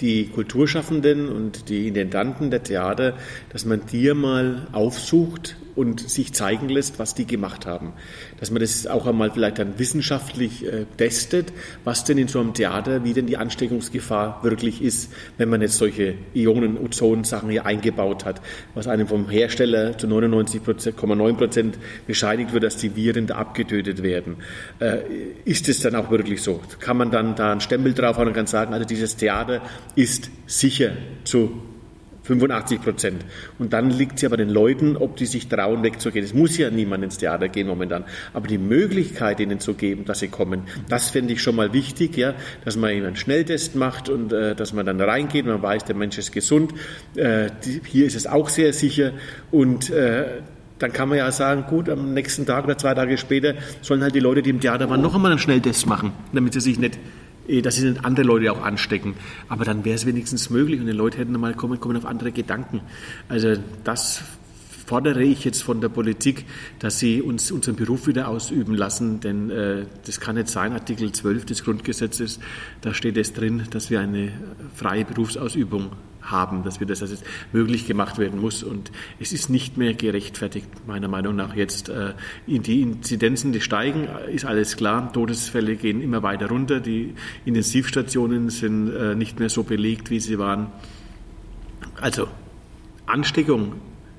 die Kulturschaffenden und die Intendanten der Theater, dass man die mal aufsucht und sich zeigen lässt, was die gemacht haben. Dass man das auch einmal vielleicht dann wissenschaftlich äh, testet, was denn in so einem Theater, wie denn die Ansteckungsgefahr wirklich ist, wenn man jetzt solche Ionen-Ozon-Sachen hier eingebaut hat, was einem vom Hersteller zu 99,9 Prozent bescheinigt wird, dass die Viren da abgetötet werden. Äh, ist es dann auch wirklich so? Kann man dann da einen Stempel drauf haben und kann sagen, also dieses Theater ist sicher zu 85 Prozent. Und dann liegt es ja bei den Leuten, ob die sich trauen, wegzugehen. Es muss ja niemand ins Theater gehen momentan. Aber die Möglichkeit ihnen zu geben, dass sie kommen, das fände ich schon mal wichtig, ja, dass man ihnen einen Schnelltest macht und äh, dass man dann reingeht, man weiß, der Mensch ist gesund. Äh, die, hier ist es auch sehr sicher und äh, dann kann man ja sagen, gut, am nächsten Tag oder zwei Tage später sollen halt die Leute, die im Theater waren, noch einmal einen Schnelltest machen, damit sie sich nicht dass sie andere Leute auch anstecken. Aber dann wäre es wenigstens möglich und die Leute hätten mal kommen, kommen auf andere Gedanken. Also das fordere ich jetzt von der Politik, dass sie uns unseren Beruf wieder ausüben lassen, denn äh, das kann nicht sein. Artikel 12 des Grundgesetzes, da steht es drin, dass wir eine freie Berufsausübung haben, dass wir das, es möglich gemacht werden muss. Und es ist nicht mehr gerechtfertigt, meiner Meinung nach jetzt. Äh, die Inzidenzen, die steigen, ist alles klar. Todesfälle gehen immer weiter runter. Die Intensivstationen sind äh, nicht mehr so belegt, wie sie waren. Also Ansteckung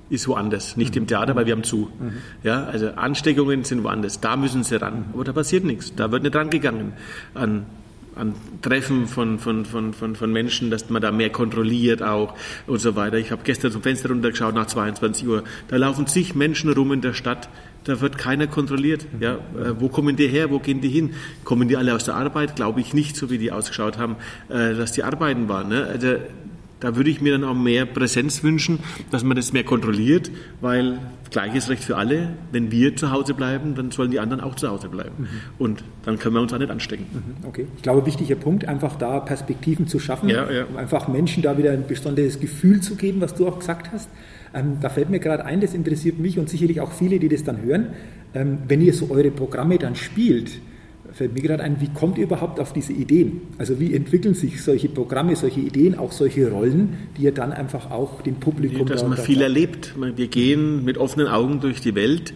ist woanders, nicht mhm. im Theater, weil wir haben zu. Mhm. Ja, also Ansteckungen sind woanders, da müssen sie ran. Aber da passiert nichts, da wird nicht rangegangen an an Treffen von, von, von, von, von Menschen, dass man da mehr kontrolliert auch und so weiter. Ich habe gestern zum Fenster runtergeschaut nach 22 Uhr. Da laufen zig Menschen rum in der Stadt. Da wird keiner kontrolliert. Ja, äh, wo kommen die her? Wo gehen die hin? Kommen die alle aus der Arbeit? Glaube ich nicht, so wie die ausgeschaut haben, äh, dass die arbeiten waren. Ne? Also da würde ich mir dann auch mehr Präsenz wünschen, dass man das mehr kontrolliert, weil gleiches Recht für alle. Wenn wir zu Hause bleiben, dann sollen die anderen auch zu Hause bleiben. Mhm. Und dann können wir uns auch nicht anstecken. Mhm. Okay. Ich glaube, wichtiger Punkt, einfach da Perspektiven zu schaffen, ja, ja. um einfach Menschen da wieder ein besonderes Gefühl zu geben, was du auch gesagt hast. Ähm, da fällt mir gerade ein, das interessiert mich und sicherlich auch viele, die das dann hören. Ähm, wenn ihr so eure Programme dann spielt, fällt mir gerade ein, wie kommt ihr überhaupt auf diese Ideen? Also wie entwickeln sich solche Programme, solche Ideen, auch solche Rollen, die ihr dann einfach auch dem Publikum... Ja, dass man viel erlebt. Wir gehen mit offenen Augen durch die Welt,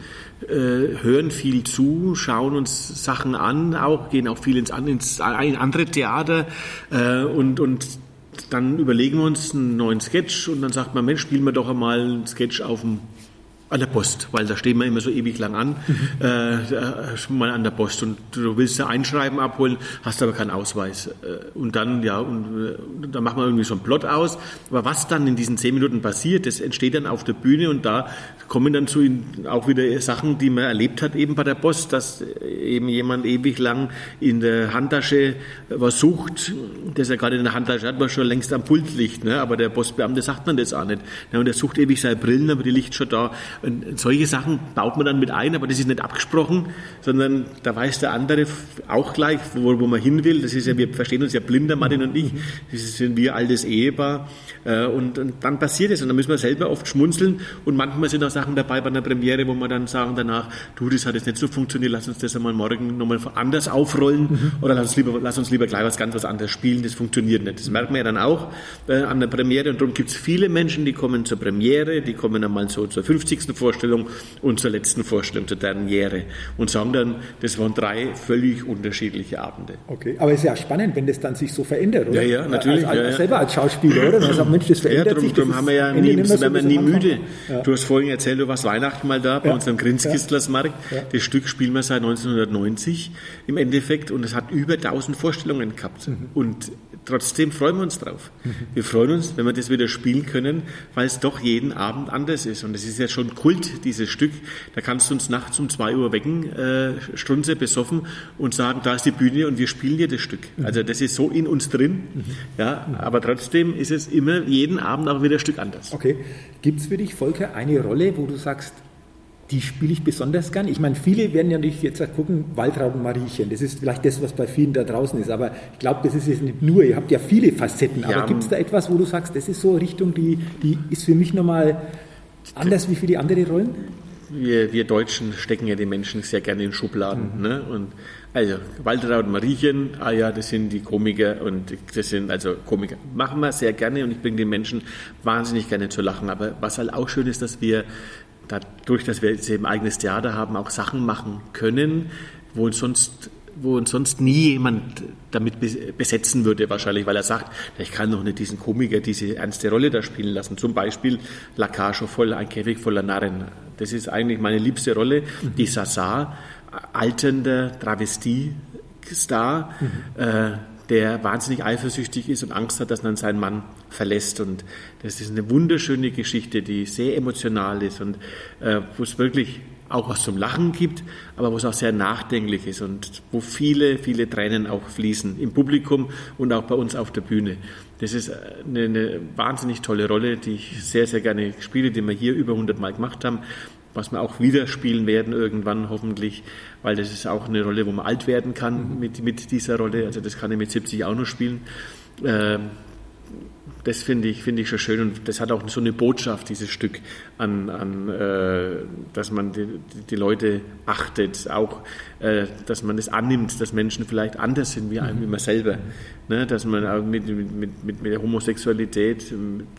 äh, hören viel zu, schauen uns Sachen an, auch gehen auch viel ins, ins andere Theater äh, und, und dann überlegen wir uns einen neuen Sketch und dann sagt man, Mensch, spielen wir doch einmal einen Sketch auf dem an der Post, weil da stehen wir immer so ewig lang an, mhm. äh, mal an der Post und du willst ein Einschreiben abholen, hast aber keinen Ausweis. Äh, und dann, ja, und, äh, dann machen wir irgendwie so einen Plot aus. Aber was dann in diesen zehn Minuten passiert, das entsteht dann auf der Bühne und da kommen dann zu auch wieder Sachen, die man erlebt hat eben bei der Post, dass eben jemand ewig lang in der Handtasche was sucht, das er gerade in der Handtasche hat, was schon längst am Pult liegt, ne? aber der Postbeamte sagt man das auch nicht. Ja, und er sucht ewig seine Brillen, aber die liegt schon da. Und solche Sachen baut man dann mit ein, aber das ist nicht abgesprochen, sondern da weiß der andere auch gleich, wo, wo man hin will. Das ist ja, wir verstehen uns ja blinder, Martin und ich. Das sind wir altes Ehepaar. Äh, und, und dann passiert es und dann müssen wir selber oft schmunzeln und manchmal sind auch Sachen dabei bei einer Premiere, wo wir dann sagen danach, du, das hat jetzt nicht so funktioniert, lass uns das einmal morgen nochmal anders aufrollen oder lass uns, lieber, lass uns lieber gleich was ganz was anderes spielen, das funktioniert nicht. Das merkt man ja dann auch äh, an der Premiere und darum gibt es viele Menschen, die kommen zur Premiere, die kommen einmal so zur 50 ersten Vorstellung und zur letzten Vorstellung, zur Derniere. Und sagen dann, das waren drei völlig unterschiedliche Abende. Okay, aber es ist ja spannend, wenn das dann sich so verändert, oder? Ja, ja, natürlich. Als, als, ja, selber als Schauspieler, oder? Man sagt, Mensch, das verändert ja, darum, sich. Darum haben wir ja nie, so wir nie müde. Ja. Du hast vorhin erzählt, du warst Weihnachten mal da bei ja. unserem Grinskistlersmarkt. Ja. Das Stück spielen wir seit 1990 im Endeffekt und es hat über 1000 Vorstellungen gehabt. Mhm. Und trotzdem freuen wir uns drauf. Wir freuen uns, wenn wir das wieder spielen können, weil es doch jeden Abend anders ist. Und es ist ja schon Kult, dieses Stück. Da kannst du uns nachts um zwei Uhr wecken, äh, Strunze besoffen und sagen, da ist die Bühne und wir spielen dir das Stück. Mhm. Also das ist so in uns drin. Mhm. Ja, aber trotzdem ist es immer jeden Abend aber wieder ein Stück anders. Okay. Gibt es für dich, Volker, eine Rolle, wo du sagst, die spiele ich besonders gern. Ich meine, viele werden ja nicht jetzt gucken, Waldrauben Mariechen. Das ist vielleicht das, was bei vielen da draußen ist. Aber ich glaube, das ist jetzt nicht nur. Ihr habt ja viele Facetten. Ja, aber gibt es da etwas, wo du sagst, das ist so eine Richtung, die, die ist für mich nochmal anders wie für die anderen Rollen? Wir, wir Deutschen stecken ja die Menschen sehr gerne in Schubladen. Mhm. Ne? Und also Waldraud Mariechen, ah ja, das sind die Komiker und das sind also Komiker. Machen wir sehr gerne und ich bringe den Menschen wahnsinnig gerne zu lachen. Aber was halt auch schön ist, dass wir dadurch, dass wir jetzt eben eigenes Theater haben, auch Sachen machen können, wo uns sonst wo uns sonst nie jemand damit besetzen würde, wahrscheinlich, weil er sagt, ich kann doch nicht diesen Komiker diese ernste Rolle da spielen lassen. Zum Beispiel La Cage voll, ein Käfig voller Narren. Das ist eigentlich meine liebste Rolle, mhm. die Sasa, alternder Travestie-Star, mhm. äh, der wahnsinnig eifersüchtig ist und Angst hat, dass dann sein Mann verlässt. Und das ist eine wunderschöne Geschichte, die sehr emotional ist und äh, wo es wirklich auch was zum Lachen gibt, aber wo es auch sehr nachdenklich ist und wo viele, viele Tränen auch fließen im Publikum und auch bei uns auf der Bühne. Das ist eine, eine wahnsinnig tolle Rolle, die ich sehr, sehr gerne spiele, die wir hier über 100 Mal gemacht haben was wir auch wieder spielen werden irgendwann hoffentlich, weil das ist auch eine Rolle, wo man alt werden kann mit, mit dieser Rolle. Also das kann ich mit 70 auch noch spielen. Ähm, das finde ich, finde ich schon schön und das hat auch so eine Botschaft, dieses Stück, an, an äh, dass man die, die, Leute achtet, auch, äh, dass man das annimmt, dass Menschen vielleicht anders sind wie, einem, wie man selber. Ne? Dass man mit, mit, mit, mit der Homosexualität,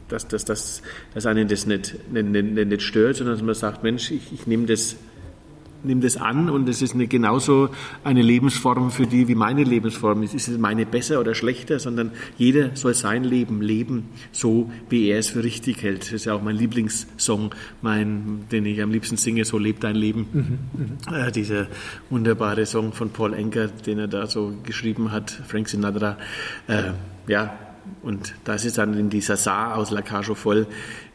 dass, dass, dass, dass einen das nicht, nicht, nicht, nicht stört, sondern dass man sagt, Mensch, ich, ich nehme das nimm das an und es ist eine, genauso eine Lebensform für die wie meine Lebensform. Es ist meine besser oder schlechter, sondern jeder soll sein Leben leben, so wie er es für richtig hält. Das ist ja auch mein Lieblingssong, mein, den ich am liebsten singe, So lebt dein Leben. Mhm, mhm. äh, dieser wunderbare Song von Paul Enker, den er da so geschrieben hat, Frank Sinatra. Äh, ja, und das ist dann in dieser Saar aus La Cage voll,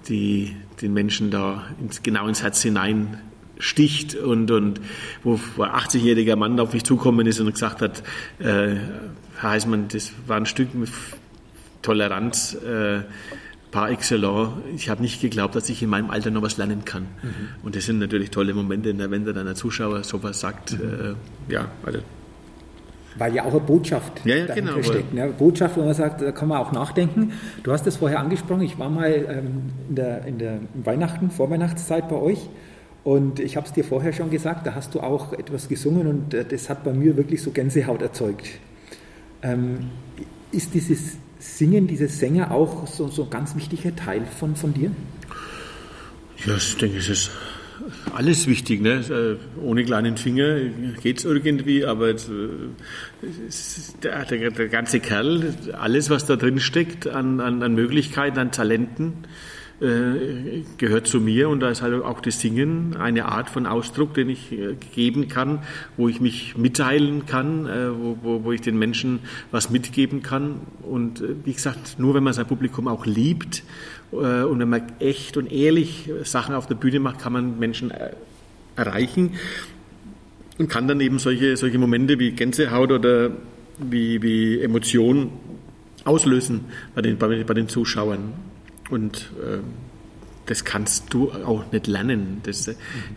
die den Menschen da ins, genau ins Herz hinein sticht und, und wo ein 80-jähriger Mann auf mich zukommen ist und gesagt hat, äh, Herr Heißmann, das war ein Stück mit Toleranz äh, par excellence. Ich habe nicht geglaubt, dass ich in meinem Alter noch was lernen kann. Mhm. Und das sind natürlich tolle Momente, wenn dann ein Zuschauer sowas sagt. Mhm. Äh, ja, also weil ja auch eine Botschaft ja, ja, dahinter genau, steckt. Ne? Botschaft, wo man sagt, da kann man auch nachdenken. Du hast das vorher angesprochen, ich war mal ähm, in, der, in der Weihnachten, Vorweihnachtszeit bei euch und ich habe es dir vorher schon gesagt, da hast du auch etwas gesungen und äh, das hat bei mir wirklich so Gänsehaut erzeugt. Ähm, ist dieses Singen, dieses Sänger auch so, so ein ganz wichtiger Teil von, von dir? Ja, ich denke, es ist alles wichtig. Ne? Äh, ohne kleinen Finger geht es irgendwie, aber äh, der, der, der, ganze Kerl, alles, was da drin steckt an, an, an Möglichkeiten, an Talenten, äh, gehört zu mir und da ist halt auch das Singen eine Art von Ausdruck, den ich äh, geben kann, wo ich mich mitteilen kann, äh, wo, wo, wo, ich den Menschen was mitgeben kann. Und wie gesagt, nur wenn man sein Publikum auch liebt und wenn man echt und ehrlich Sachen auf der Bühne macht, kann man Menschen erreichen und kann dann eben solche, solche Momente wie Gänsehaut oder wie, wie Emotion auslösen bei den, bei, bei den Zuschauern. Und äh, das kannst du auch nicht lernen. Das,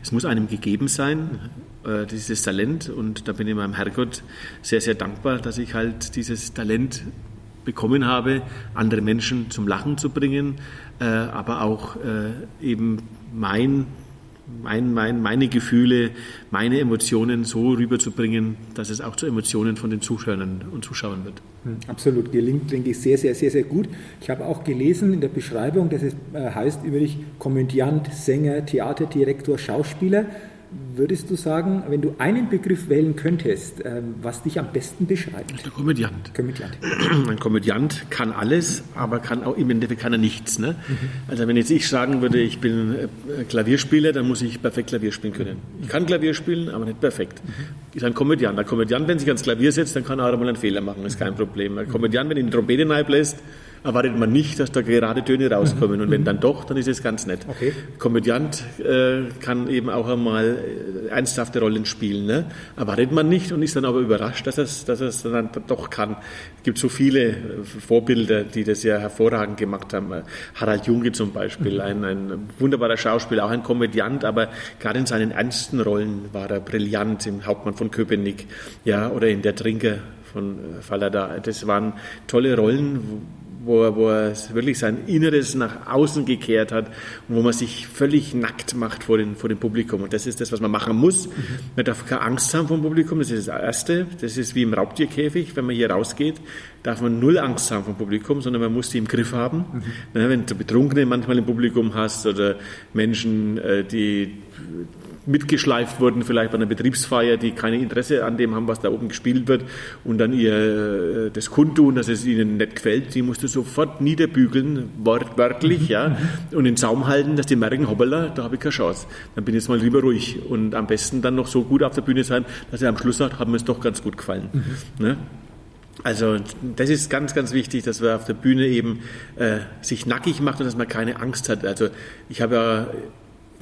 das muss einem gegeben sein, äh, dieses Talent. Und da bin ich meinem Herrgott sehr, sehr dankbar, dass ich halt dieses Talent bekommen habe, andere Menschen zum Lachen zu bringen, äh, aber auch äh, eben mein mein, mein, meine Gefühle, meine Emotionen so rüberzubringen, dass es auch zu Emotionen von den Zuschauern und Zuschauern wird. Hm, absolut, gelingt, denke ich, sehr, sehr, sehr, sehr gut. Ich habe auch gelesen in der Beschreibung, dass es äh, heißt dich Komödiant, Sänger, Theaterdirektor, Schauspieler. Würdest du sagen, wenn du einen Begriff wählen könntest, ähm, was dich am besten beschreibt? Der Komödiant. Komödiant. Ein Komödiant kann alles, aber kann auch im Endeffekt kann er nichts. Ne? Mhm. Also wenn jetzt ich sagen würde, ich bin äh, Klavierspieler, dann muss ich perfekt Klavier spielen können. Ich kann Klavier spielen, aber nicht perfekt. Mhm. Ist ein Komödiant. Ein Komödiant, wenn sich ans Klavier setzt, dann kann er auch mal einen Fehler machen, ist kein Problem. Ein Komödiant, wenn ihn die Trompete lässt, erwartet man nicht, dass da gerade Töne rauskommen. Und wenn dann doch, dann ist es ganz nett. Okay. Komödiant äh, kann eben auch einmal äh, ernsthafte Rollen spielen. Ne? Erwartet man nicht und ist dann aber überrascht, dass es, dass es dann doch kann. Es gibt so viele äh, Vorbilder, die das ja hervorragend gemacht haben. Harald Junge zum Beispiel, ein, ein wunderbarer Schauspieler, auch ein Komödiant, aber gerade in seinen ernsten Rollen war er brillant, im Hauptmann von Köpenick ja, oder in Der Trinker von äh, Fallada. Das waren tolle Rollen, wo er, wo er wirklich sein Inneres nach außen gekehrt hat und wo man sich völlig nackt macht vor, den, vor dem Publikum. Und das ist das, was man machen muss. Mhm. Man darf keine Angst haben vom Publikum, das ist das Erste. Das ist wie im Raubtierkäfig, wenn man hier rausgeht, darf man null Angst haben vom Publikum, sondern man muss die im Griff haben. Mhm. Wenn du Betrunkene manchmal im Publikum hast oder Menschen, äh, die mitgeschleift wurden, vielleicht bei einer Betriebsfeier, die keine Interesse an dem haben, was da oben gespielt wird und dann ihr äh, das kundtun, dass es ihnen nicht gefällt, die musst du sofort niederbügeln, wörtlich, ja, mhm. und in den Zaum halten, dass die merken, hoppala, da habe ich keine Chance. Dann bin ich jetzt mal lieber ruhig und am besten dann noch so gut auf der Bühne sein, dass er am Schluss sagt, hat mir es doch ganz gut gefallen. Mhm. Ne? Also das ist ganz, ganz wichtig, dass man auf der Bühne eben äh, sich nackig macht und dass man keine Angst hat. Also ich habe ja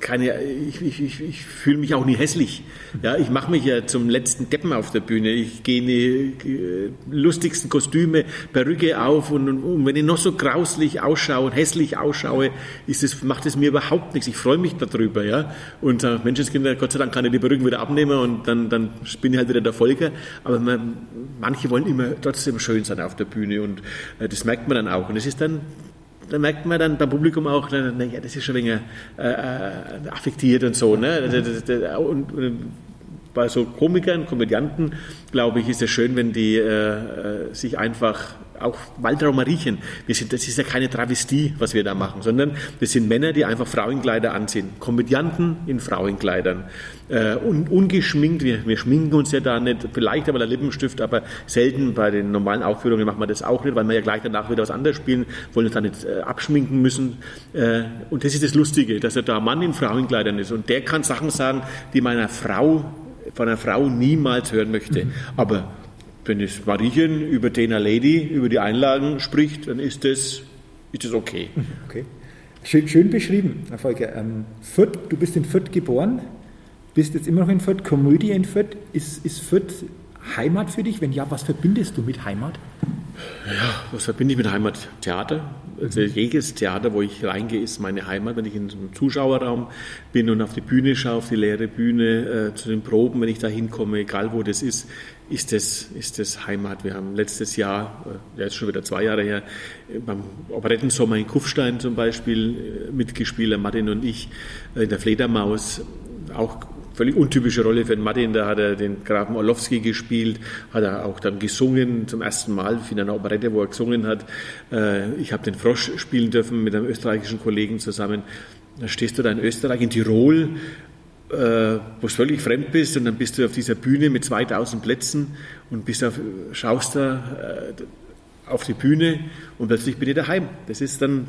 keine, ich, ich, ich, fühle mich auch nie hässlich. Ja, ich mache mich ja zum letzten Deppen auf der Bühne. Ich gehe in die äh, lustigsten Kostüme, Perücke auf und, und, und, wenn ich noch so grauslich ausschaue und hässlich ausschaue, ist das, macht es mir überhaupt nichts. Ich freue mich darüber. Ja? Und äh, Menschenskinder, Gott sei Dank kann ich die Perücken wieder abnehmen und dann, dann bin ich halt wieder der Volker. Aber man, manche wollen immer trotzdem schön sein auf der Bühne und äh, das merkt man dann auch. Und es ist dann da merkt man dann beim Publikum auch, naja, das ist schon wenig äh, äh affektiert und so. Ne? Und, und, bei so Komikern, Komödianten, glaube ich, ist es schön, wenn die äh, äh sich einfach auch Waldraumer riechen. Wir sind, das ist ja keine Travestie, was wir da machen, sondern das sind Männer, die einfach Frauenkleider anziehen. Komödianten in Frauenkleidern. Äh, un, ungeschminkt, wir, wir schminken uns ja da nicht, vielleicht aber der Lippenstift, aber selten bei den normalen Aufführungen machen wir das auch nicht, weil wir ja gleich danach wieder was anderes spielen, wollen uns da nicht äh, abschminken müssen. Äh, und das ist das Lustige, dass er da Mann in Frauenkleidern ist. Und der kann Sachen sagen, die meiner Frau von einer Frau niemals hören möchte. Mhm. Aber wenn es Mariechen über Dana Lady, über die Einlagen spricht, dann ist das, ist das okay. okay. Schön, schön beschrieben, Herr Volker. Ähm, Fürth, du bist in Fürth geboren, bist jetzt immer noch in Fürth, Komödie in Fürth. Ist, ist Fürth Heimat für dich? Wenn ja, was verbindest du mit Heimat? Ja, was verbinde ich mit Heimat? Theater. Also jedes Theater, wo ich reingehe, ist meine Heimat. Wenn ich in so einem Zuschauerraum bin und auf die Bühne schaue, auf die leere Bühne, äh, zu den Proben, wenn ich da hinkomme, egal wo das ist, ist das, ist das Heimat. Wir haben letztes Jahr, äh, ja jetzt schon wieder zwei Jahre her, beim Operettensommer in Kufstein zum Beispiel äh, mitgespielt, Martin und ich, äh, in der Fledermaus, auch völlig untypische Rolle für den Martin. Da hat er den Grafen Orlowski gespielt, hat er auch dann gesungen, zum ersten Mal in einer Operette, wo er gesungen hat. Äh, ich habe den Frosch spielen dürfen mit einem österreichischen Kollegen zusammen. Da stehst du da in Österreich, in Tirol, äh, wo du völlig fremd bist und dann bist du auf dieser Bühne mit 2000 Plätzen und bist auf, schaust da äh, auf die Bühne und plötzlich bin ich daheim. Das ist dann,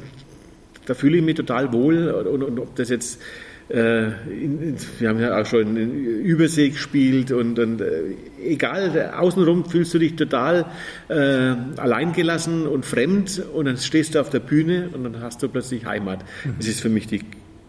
da fühle ich mich total wohl und, und ob das jetzt äh, in, wir haben ja auch schon in Übersee gespielt und, und äh, egal, außenrum fühlst du dich total äh, alleingelassen und fremd und dann stehst du auf der Bühne und dann hast du plötzlich Heimat. Mhm. Das ist für mich die,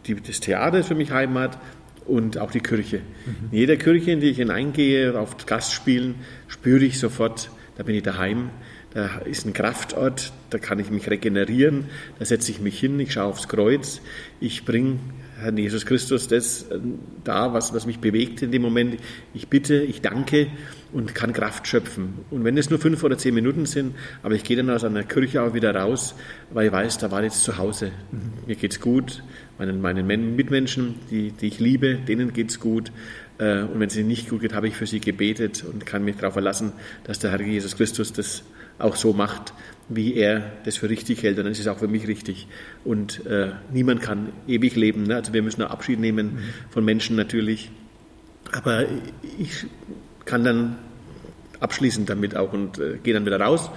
die, das Theater ist für mich Heimat und auch die Kirche. Mhm. In jeder Kirche, in die ich hineingehe, auf Gastspielen, spüre ich sofort, da bin ich daheim. Da ist ein Kraftort, da kann ich mich regenerieren, da setze ich mich hin, ich schaue aufs Kreuz, ich bringe Herrn Jesus Christus das äh, da, was, was mich bewegt in dem Moment. Ich bitte, ich danke und kann Kraft schöpfen. Und wenn es nur fünf oder zehn Minuten sind, aber ich gehe dann aus einer Kirche auch wieder raus, weil ich weiß, da war jetzt zu Hause. Mhm. Mir geht's gut, meinen, meinen Mitmenschen, die, die ich liebe, denen geht's gut. Äh, und wenn es ihnen nicht gut geht, habe ich für sie gebetet und kann mich darauf verlassen, dass der Herr Jesus Christus das auch so macht, wie er das für richtig hält. Und dann ist es auch für mich richtig. Und äh, niemand kann ewig leben. Ne? Also wir müssen auch Abschied nehmen mhm. von Menschen natürlich. Aber ich kann dann abschließen damit auch und äh, gehe dann wieder raus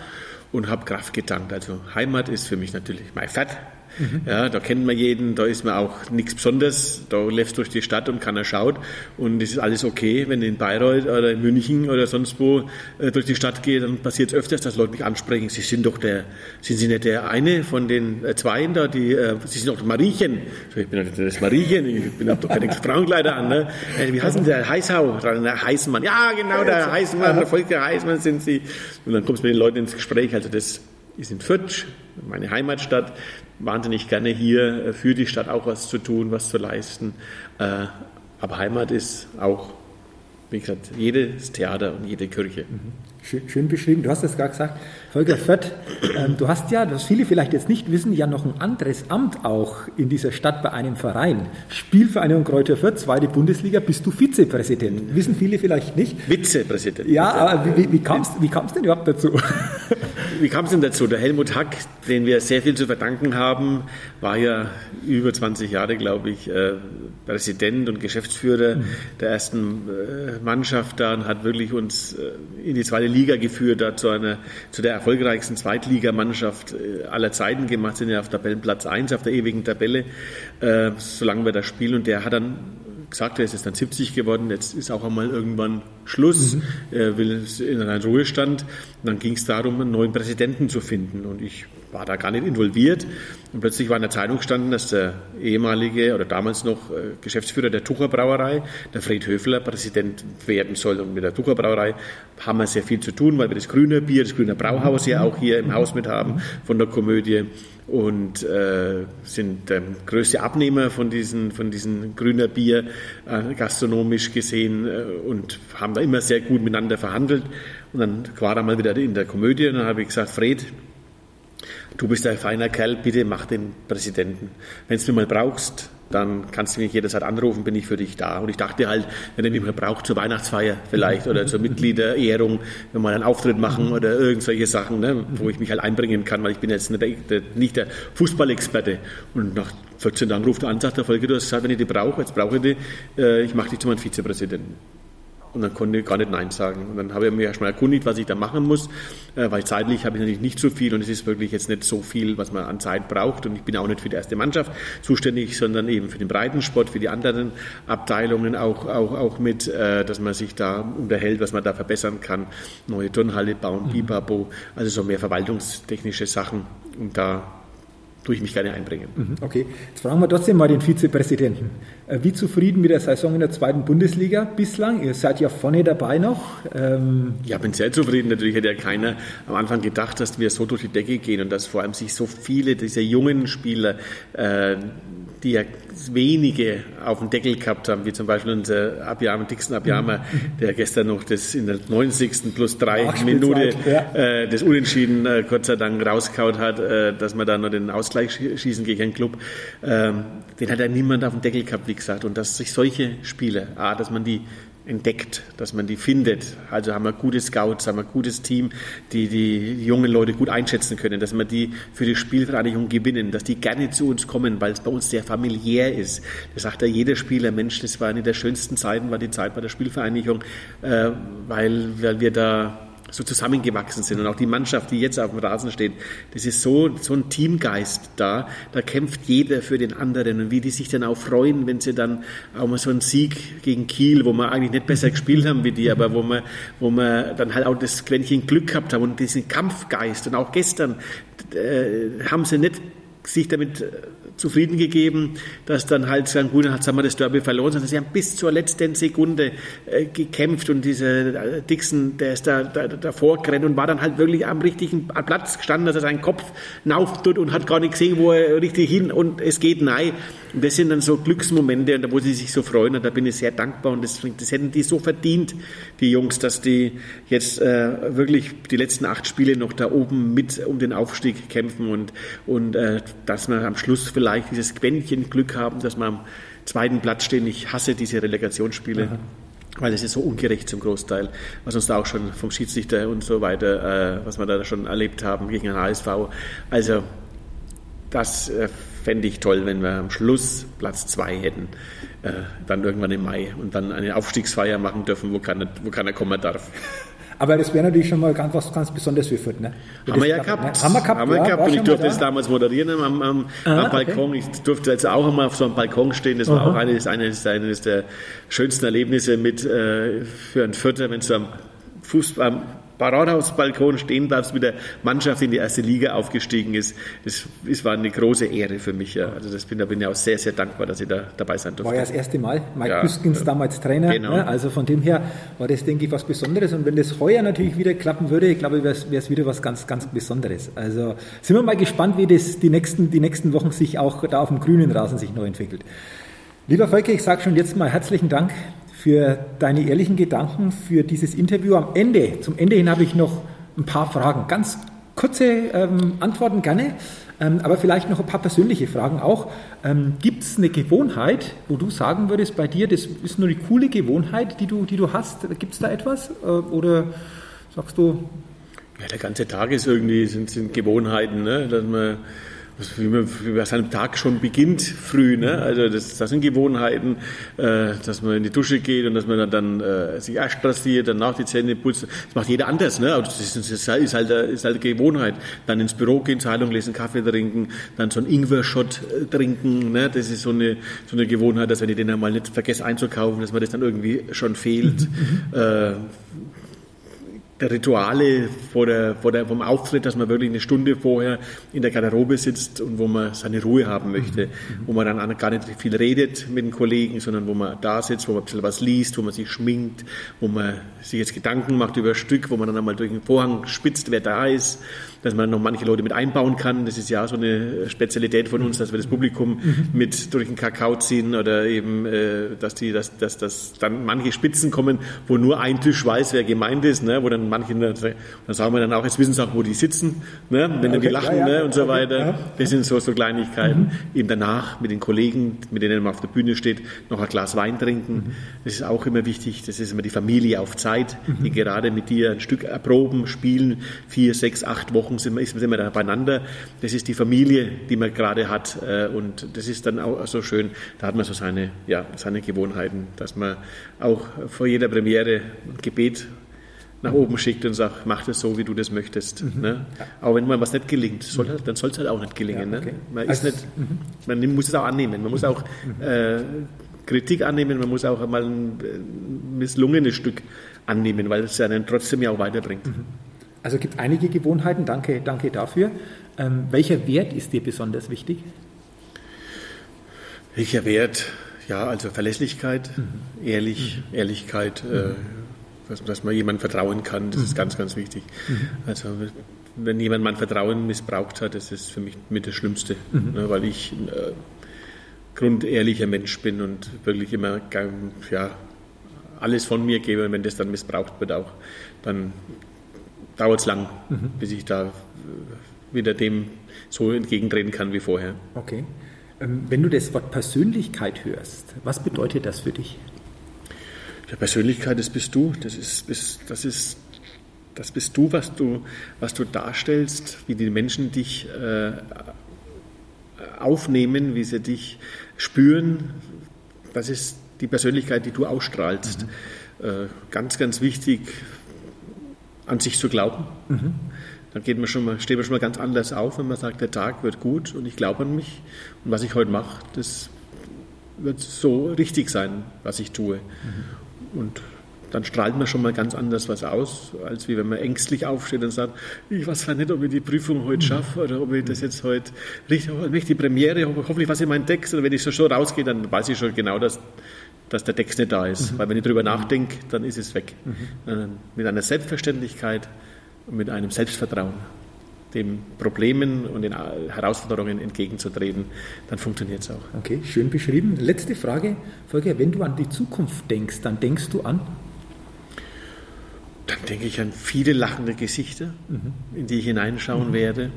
und habe Kraft getankt. Also Heimat ist für mich natürlich mein Fett. Mhm. Ja, da kennt man jeden, da ist man auch nichts Besonderes. Da läufst durch die Stadt und keiner schaut. Und es ist alles okay, wenn du in Bayreuth oder in München oder sonst wo äh, durch die Stadt geht, dann passiert es öfters, dass Leute mich ansprechen. Sie sind doch der, sind Sie nicht der eine von den äh, Zweien da, die, äh, Sie sind doch Mariechen. Ich bin doch das Mariechen, ich bin doch keine Frauenkleider an. Ne? Äh, wie heißen Sie, der Heißhau, der Heißmann? Ja, genau, der Heißmann, der Volker Heißmann sind Sie. Und dann kommst du mit den Leuten ins Gespräch. Also das ist in Fürth, meine Heimatstadt wahnsinnig gerne hier äh, für die Stadt auch was zu tun, was zu leisten. Äh, aber Heimat ist auch, wie gesagt, jedes Theater und jede Kirche. Mhm. Schön, beschrieben. Du hast es gerade gesagt, Volker Fett, ähm, du hast ja, was viele vielleicht jetzt nicht wissen, ja noch ein anderes Amt auch in dieser Stadt bei einem Verein. Spielvereinigung Kräuter Fürth, zweite Bundesliga, bist du Vizepräsident. Wissen viele vielleicht nicht. Vizepräsident. Ja, aber wie, wie, kam es denn überhaupt dazu? Wie kam es denn dazu? Der Helmut Hack, den wir sehr viel zu verdanken haben, war ja über 20 Jahre, glaube ich, äh, Präsident und Geschäftsführer mhm. der ersten äh, Mannschaft da und hat wirklich uns äh, in die zweite Liga geführt, da zu, einer, zu der erfolgreichsten Zweitligamannschaft aller Zeiten gemacht, sind ja auf Tabellenplatz 1 auf der ewigen Tabelle, solange wir da spielen. Und der hat dann gesagt, er ist jetzt dann 70 geworden, jetzt ist auch einmal irgendwann Schluss, mhm. er will in einen Ruhestand. Und dann ging es darum, einen neuen Präsidenten zu finden. Und ich war da gar nicht involviert. Und plötzlich war in der Zeitung gestanden, dass der ehemalige oder damals noch äh, Geschäftsführer der Tucher Brauerei, der Fred Höfler, Präsident werden soll. Und mit der Tucher Brauerei haben wir sehr viel zu tun, weil wir das grüne Bier, das grüne Brauhaus ja auch hier im Haus mit haben von der Komödie und äh, sind der größte Abnehmer von diesen, von diesen grüner Bier äh, gastronomisch gesehen äh, und haben da immer sehr gut miteinander verhandelt. Und dann war er mal wieder in der Komödie und dann habe ich gesagt, Fred, du bist ein feiner Kerl, bitte mach den Präsidenten. Wenn du mich mal brauchst, dann kannst du mich jederzeit anrufen, bin ich für dich da. Und ich dachte halt, wenn er mich mal braucht zur Weihnachtsfeier vielleicht oder zur Mitgliederehrung, wenn wir einen Auftritt machen oder irgendwelche Sachen, ne, wo ich mich halt einbringen kann, weil ich bin jetzt nicht der, nicht der Fußballexperte. Und nach 14 Tagen ruft er an, sagt der Folge, du hast gesagt, wenn ich die brauche, jetzt brauche ich die, äh, ich mache dich zu meinem Vizepräsidenten. Und dann konnte ich gar nicht Nein sagen. Und dann habe ich mich erstmal erkundigt, was ich da machen muss, äh, weil zeitlich habe ich natürlich nicht so viel und es ist wirklich jetzt nicht so viel, was man an Zeit braucht. Und ich bin auch nicht für die erste Mannschaft zuständig, sondern eben für den Breitensport, für die anderen Abteilungen auch, auch, auch mit, äh, dass man sich da unterhält, was man da verbessern kann. Neue Turnhalle bauen, mhm. Bibabo, also so mehr verwaltungstechnische Sachen. Und da tue ich mich gerne einbringen. Mhm, okay, jetzt fragen wir trotzdem mal den Vizepräsidenten. Äh, wie zufrieden mit der Saison in der zweiten Bundesliga bislang? Ihr seid ja vorne dabei noch. Ähm ja, bin sehr zufrieden. Natürlich hätte ja keiner am Anfang gedacht, dass wir so durch die Decke gehen und dass vor allem sich so viele dieser jungen Spieler äh, die ja wenige auf dem Deckel gehabt haben, wie zum Beispiel unser Abjama, Dixon Abjama, mhm. der gestern noch das in der 90. plus drei Minute ja. äh, das Unentschieden äh, Gott sei Dank rauskaut hat, äh, dass man da noch den Ausgleich schießen gegen einen Club. Ähm, den hat ja niemand auf dem Deckel gehabt, wie gesagt. Und dass sich solche Spiele, A, dass man die entdeckt, dass man die findet. Also haben wir gute Scouts, haben wir ein gutes Team, die die jungen Leute gut einschätzen können, dass wir die für die Spielvereinigung gewinnen, dass die gerne zu uns kommen, weil es bei uns sehr familiär ist. Das sagt ja jeder Spieler, Mensch, das war eine der schönsten Zeiten, war die Zeit bei der Spielvereinigung, äh, weil, weil wir da so zusammengewachsen sind. Und auch die Mannschaft, die jetzt auf dem Rasen steht, das ist so, so ein Teamgeist da. Da kämpft jeder für den anderen. Und wie die sich dann auch freuen, wenn sie dann auch mal so einen Sieg gegen Kiel, wo wir eigentlich nicht besser gespielt haben wie die, aber wo wir, wo wir dann halt auch das Quäntchen Glück gehabt haben und diesen Kampfgeist. Und auch gestern äh, haben sie nicht sich damit zufrieden gegeben, dass dann halt sagen, gut, jetzt haben wir das Derby verloren, sondern sie haben bis zur letzten Sekunde äh, gekämpft und dieser äh, Dixon, der ist da, da davor gerannt und war dann halt wirklich am richtigen Platz gestanden, dass er seinen Kopf tut und hat gar nicht gesehen, wo er richtig hin und es geht nein. Und das sind dann so Glücksmomente, wo sie sich so freuen und da bin ich sehr dankbar und das, das hätten die so verdient, die Jungs, dass die jetzt äh, wirklich die letzten acht Spiele noch da oben mit um den Aufstieg kämpfen und, und äh, dass man am Schluss vielleicht vielleicht dieses Quäntchen Glück haben, dass wir am zweiten Platz stehen. Ich hasse diese Relegationsspiele. Aha weil es ist so ungerecht zum Großteil, was uns da auch schon vom Schiedsrichter und so weiter, äh, was wir da schon erlebt haben gegen den HSV. Also das äh, fände ich toll, wenn wir am Schluss Platz zwei hätten, äh, dann irgendwann im Mai und dann eine Aufstiegsfeier machen dürfen, wo keiner, wo keiner kommen darf. Aber das wäre natürlich schon mal ganz, was ganz Besonderes für Fürth. Ne? Haben wir ja gehabt. Ne? Haben wir gehabt. Haben wir ja, gehabt. Und ich durfte das damals moderieren am, am, Aha, am Balkon. Okay. Ich durfte jetzt auch mal auf so einem Balkon stehen. Das war Aha. auch eines, eines, eines der schönsten Erlebnisse mit, äh, für einen Fürther, wenn du am Fußball, Paradhausbalkon stehen bleibst mit der Mannschaft in die erste Liga aufgestiegen ist. Das, das war eine große Ehre für mich. Ja. Also das bin, da bin ich auch sehr, sehr dankbar, dass ich da dabei sein durfte. War ja das erste Mal. Mike ja, Büskens damals Trainer. Genau. Ne? Also von dem her war das, denke ich, was Besonderes. Und wenn das heuer natürlich wieder klappen würde, ich glaube, wäre es wieder was ganz, ganz Besonderes. Also sind wir mal gespannt, wie das die nächsten, die nächsten Wochen sich auch da auf dem grünen Rasen sich neu entwickelt. Lieber Volker, ich sage schon jetzt mal herzlichen Dank für deine ehrlichen Gedanken, für dieses Interview. Am Ende, zum Ende hin habe ich noch ein paar Fragen. Ganz kurze ähm, Antworten gerne, ähm, aber vielleicht noch ein paar persönliche Fragen auch. Ähm, Gibt es eine Gewohnheit, wo du sagen würdest, bei dir, das ist nur eine coole Gewohnheit, die du, die du hast? Gibt es da etwas? Äh, oder sagst du? Ja, der ganze Tag ist irgendwie, sind, sind Gewohnheiten, ne? dass man wie man, wie man seinen Tag schon beginnt früh. Ne? Also das, das sind Gewohnheiten, äh, dass man in die Dusche geht und dass man dann, dann äh, sich erst rasiert, danach die Zähne putzt. Das macht jeder anders. Ne? Aber das ist, das ist, halt, ist, halt, ist halt eine Gewohnheit. Dann ins Büro gehen, Zeitung lesen, Kaffee trinken, dann so einen Ingwer-Shot äh, trinken. Ne? Das ist so eine, so eine Gewohnheit, dass wenn ich den einmal nicht vergesse einzukaufen, dass man das dann irgendwie schon fehlt. Mhm. Äh, Rituale vor der, vor der, vom Auftritt, dass man wirklich eine Stunde vorher in der Garderobe sitzt und wo man seine Ruhe haben möchte, mhm. wo man dann gar nicht viel redet mit den Kollegen, sondern wo man da sitzt, wo man ein bisschen was liest, wo man sich schminkt, wo man sich jetzt Gedanken macht über ein Stück, wo man dann einmal durch den Vorhang spitzt, wer da ist dass man noch manche Leute mit einbauen kann. Das ist ja so eine Spezialität von uns, dass wir das Publikum mit durch den Kakao ziehen oder eben, äh, dass die, dass, dass, dass dann manche Spitzen kommen, wo nur ein Tisch weiß, wer gemeint ist, ne? wo dann manche, dann sagen wir dann auch, jetzt wissen sie auch, wo die sitzen, ne? wenn okay, die lachen ja, ja, ne? und so weiter. Das sind so, so Kleinigkeiten. Mhm. Eben danach mit den Kollegen, mit denen man auf der Bühne steht, noch ein Glas Wein trinken. Mhm. Das ist auch immer wichtig. Das ist immer die Familie auf Zeit, die mhm. gerade mit dir ein Stück erproben, spielen, vier, sechs, acht Wochen Wochen sind wir, sind wir da beieinander. Das ist die Familie, die man gerade hat. Äh, und das ist dann auch so schön. Da hat man so seine, ja, seine Gewohnheiten, dass man auch vor jeder Premiere ein Gebet nach oben schickt und sagt, mach das so, wie du das möchtest. Mhm. Ne? Aber wenn mal was nicht gelingt, soll, halt, dann soll es halt auch nicht gelingen. Ja, okay. ne? Man, also, nicht, mhm. man muss es auch annehmen. Man muss auch mhm. äh, Kritik annehmen, man muss auch mal ein misslungenes Stück annehmen, weil es ja einen trotzdem ja auch weiterbringt. Mhm. Also gibt einige Gewohnheiten, danke, danke dafür. Ähm, welcher Wert ist dir besonders wichtig? Welcher Wert? Ja, also Verlässlichkeit, mhm. Ehrlich, mhm. Ehrlichkeit, mhm. Äh, dass, dass, man jemandem vertrauen kann, das ist mhm. ganz, ganz wichtig. Mhm. Also wenn jemand mein Vertrauen missbraucht hat, das ist für mich mit das Schlimmste, mhm. ne, weil ich ein äh, grundehrlicher Mensch bin und wirklich immer ja, alles von mir gebe und wenn das dann missbraucht wird auch, dann dauert es lang, mhm. bis ich da wieder dem so entgegentreten kann wie vorher. Okay. Ähm, wenn du das Wort Persönlichkeit hörst, was bedeutet das für dich? Ja, Persönlichkeit, das bist du. Das ist, das ist, das bist du, was du, was du darstellst, wie die Menschen dich äh, aufnehmen, wie sie dich spüren. Das ist die Persönlichkeit, die du ausstrahlst. Mhm. Äh, ganz, ganz wichtig an sich zu glauben. Mhm. Dann geht man schon mal, steht man schon mal ganz anders auf, wenn man sagt, der Tag wird gut und ich glaube an mich und was ich heute mache, das wird so richtig sein, was ich tue. Mhm. Und dann strahlt man schon mal ganz anders was aus, als wie wenn man ängstlich aufsteht und sagt, ich weiß nicht, ob ich die Prüfung heute schaffe oder ob ich das jetzt heute richtig, ich die Premiere, hoffentlich was in meinen Text und wenn ich so schon rausgehe, dann weiß ich schon genau, dass dass der Text nicht da ist. Mhm. Weil wenn ich darüber nachdenke, dann ist es weg. Mhm. Mit einer Selbstverständlichkeit und mit einem Selbstvertrauen, den Problemen und den Herausforderungen entgegenzutreten, dann funktioniert es auch. Okay, schön beschrieben. Letzte Frage, Volker, wenn du an die Zukunft denkst, dann denkst du an? Dann denke ich an viele lachende Gesichter, mhm. in die ich hineinschauen mhm. werde.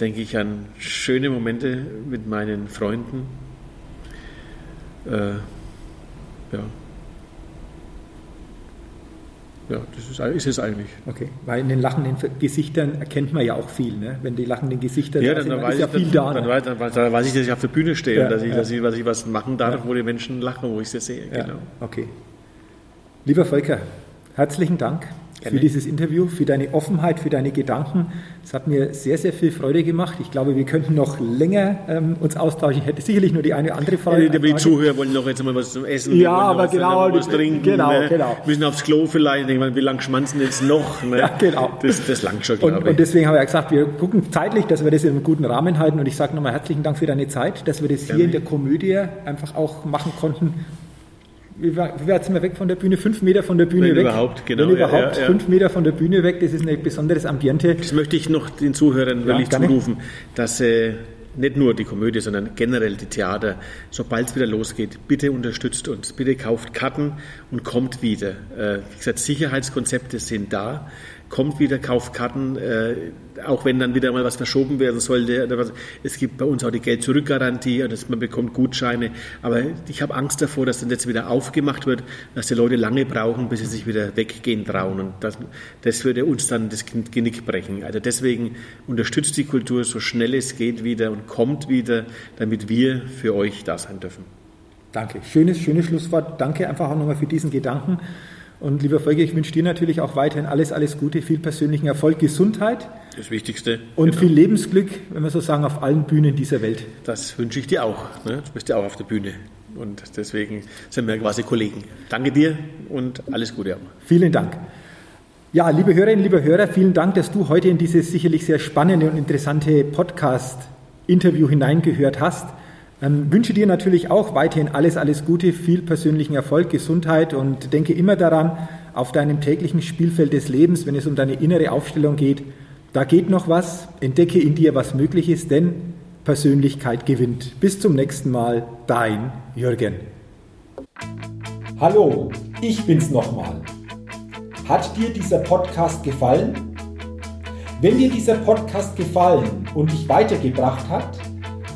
Denke ich an schöne Momente mit meinen Freunden. Äh, ja. Ja, das ist, ist, es eigentlich. Okay, weil in den lachenden Gesichtern erkennt man ja auch viel, ne? Wenn die lachenden Gesichter ja, da sind, dann, dann ist ja viel da. Dann, ne? dann, weiß, dann, weiß, ich, dass ich auf der Bühne stehe ja, und dass ich, ja. dass, ich, dass ich was machen darf, ja. wo die Menschen lachen, wo ich sie sehe. Genau. Okay. Lieber Volker, herzlichen Dank für dieses Interview, für deine Offenheit, für deine Gedanken. Es hat mir sehr, sehr viel Freude gemacht. Ich glaube, wir könnten noch länger ähm, uns austauschen. Ich hätte sicherlich nur die eine oder andere Frage. Ja, die Zuhörer wollen noch jetzt mal was zum Essen. Ja, aber genau. Was trinken. Genau, ne? genau. Müssen aufs Klo vielleicht. Ich meine, wie lange schmanzen jetzt noch? Ne? Ja, genau. Das, das langt schon, glaube und, ich. Und deswegen haben wir ja gesagt, wir gucken zeitlich, dass wir das in einem guten Rahmen halten. Und ich sage nochmal herzlichen Dank für deine Zeit, dass wir das hier in der Komödie einfach auch machen konnten wie weit sind wir weg von der Bühne? Fünf Meter von der Bühne Wenn weg. Überhaupt, genau. Wenn überhaupt, ja, ja. fünf Meter von der Bühne weg, das ist ein besonderes Ambiente. Das möchte ich noch den Zuhörern wirklich zurufen, dass äh, nicht nur die Komödie, sondern generell die Theater, sobald es wieder losgeht, bitte unterstützt uns, bitte kauft Karten und kommt wieder. Äh, wie gesagt, Sicherheitskonzepte sind da kommt wieder, kauft Karten, äh, auch wenn dann wieder mal was verschoben werden sollte. Es gibt bei uns auch die Geld-Zurück-Garantie und man bekommt Gutscheine. Aber ich habe Angst davor, dass dann jetzt wieder aufgemacht wird, dass die Leute lange brauchen, bis sie sich wieder weggehen trauen. Und das, das würde uns dann das Genick brechen. Also deswegen unterstützt die Kultur so schnell es geht wieder und kommt wieder, damit wir für euch da sein dürfen. Danke. Schönes, schönes Schlusswort. Danke einfach auch nochmal für diesen Gedanken. Und lieber Volker, ich wünsche dir natürlich auch weiterhin alles, alles Gute, viel persönlichen Erfolg, Gesundheit. Das Wichtigste. Und genau. viel Lebensglück, wenn wir so sagen, auf allen Bühnen dieser Welt. Das wünsche ich dir auch. Ne? Du bist ja auch auf der Bühne. Und deswegen sind wir quasi Kollegen. Danke dir und alles Gute. Vielen Dank. Ja, liebe Hörerinnen, liebe Hörer, vielen Dank, dass du heute in dieses sicherlich sehr spannende und interessante Podcast-Interview hineingehört hast. Ähm, wünsche dir natürlich auch weiterhin alles, alles Gute, viel persönlichen Erfolg, Gesundheit und denke immer daran, auf deinem täglichen Spielfeld des Lebens, wenn es um deine innere Aufstellung geht, da geht noch was, entdecke in dir, was möglich ist, denn Persönlichkeit gewinnt. Bis zum nächsten Mal, dein Jürgen. Hallo, ich bin's nochmal. Hat dir dieser Podcast gefallen? Wenn dir dieser Podcast gefallen und dich weitergebracht hat,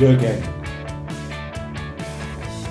Jürgen.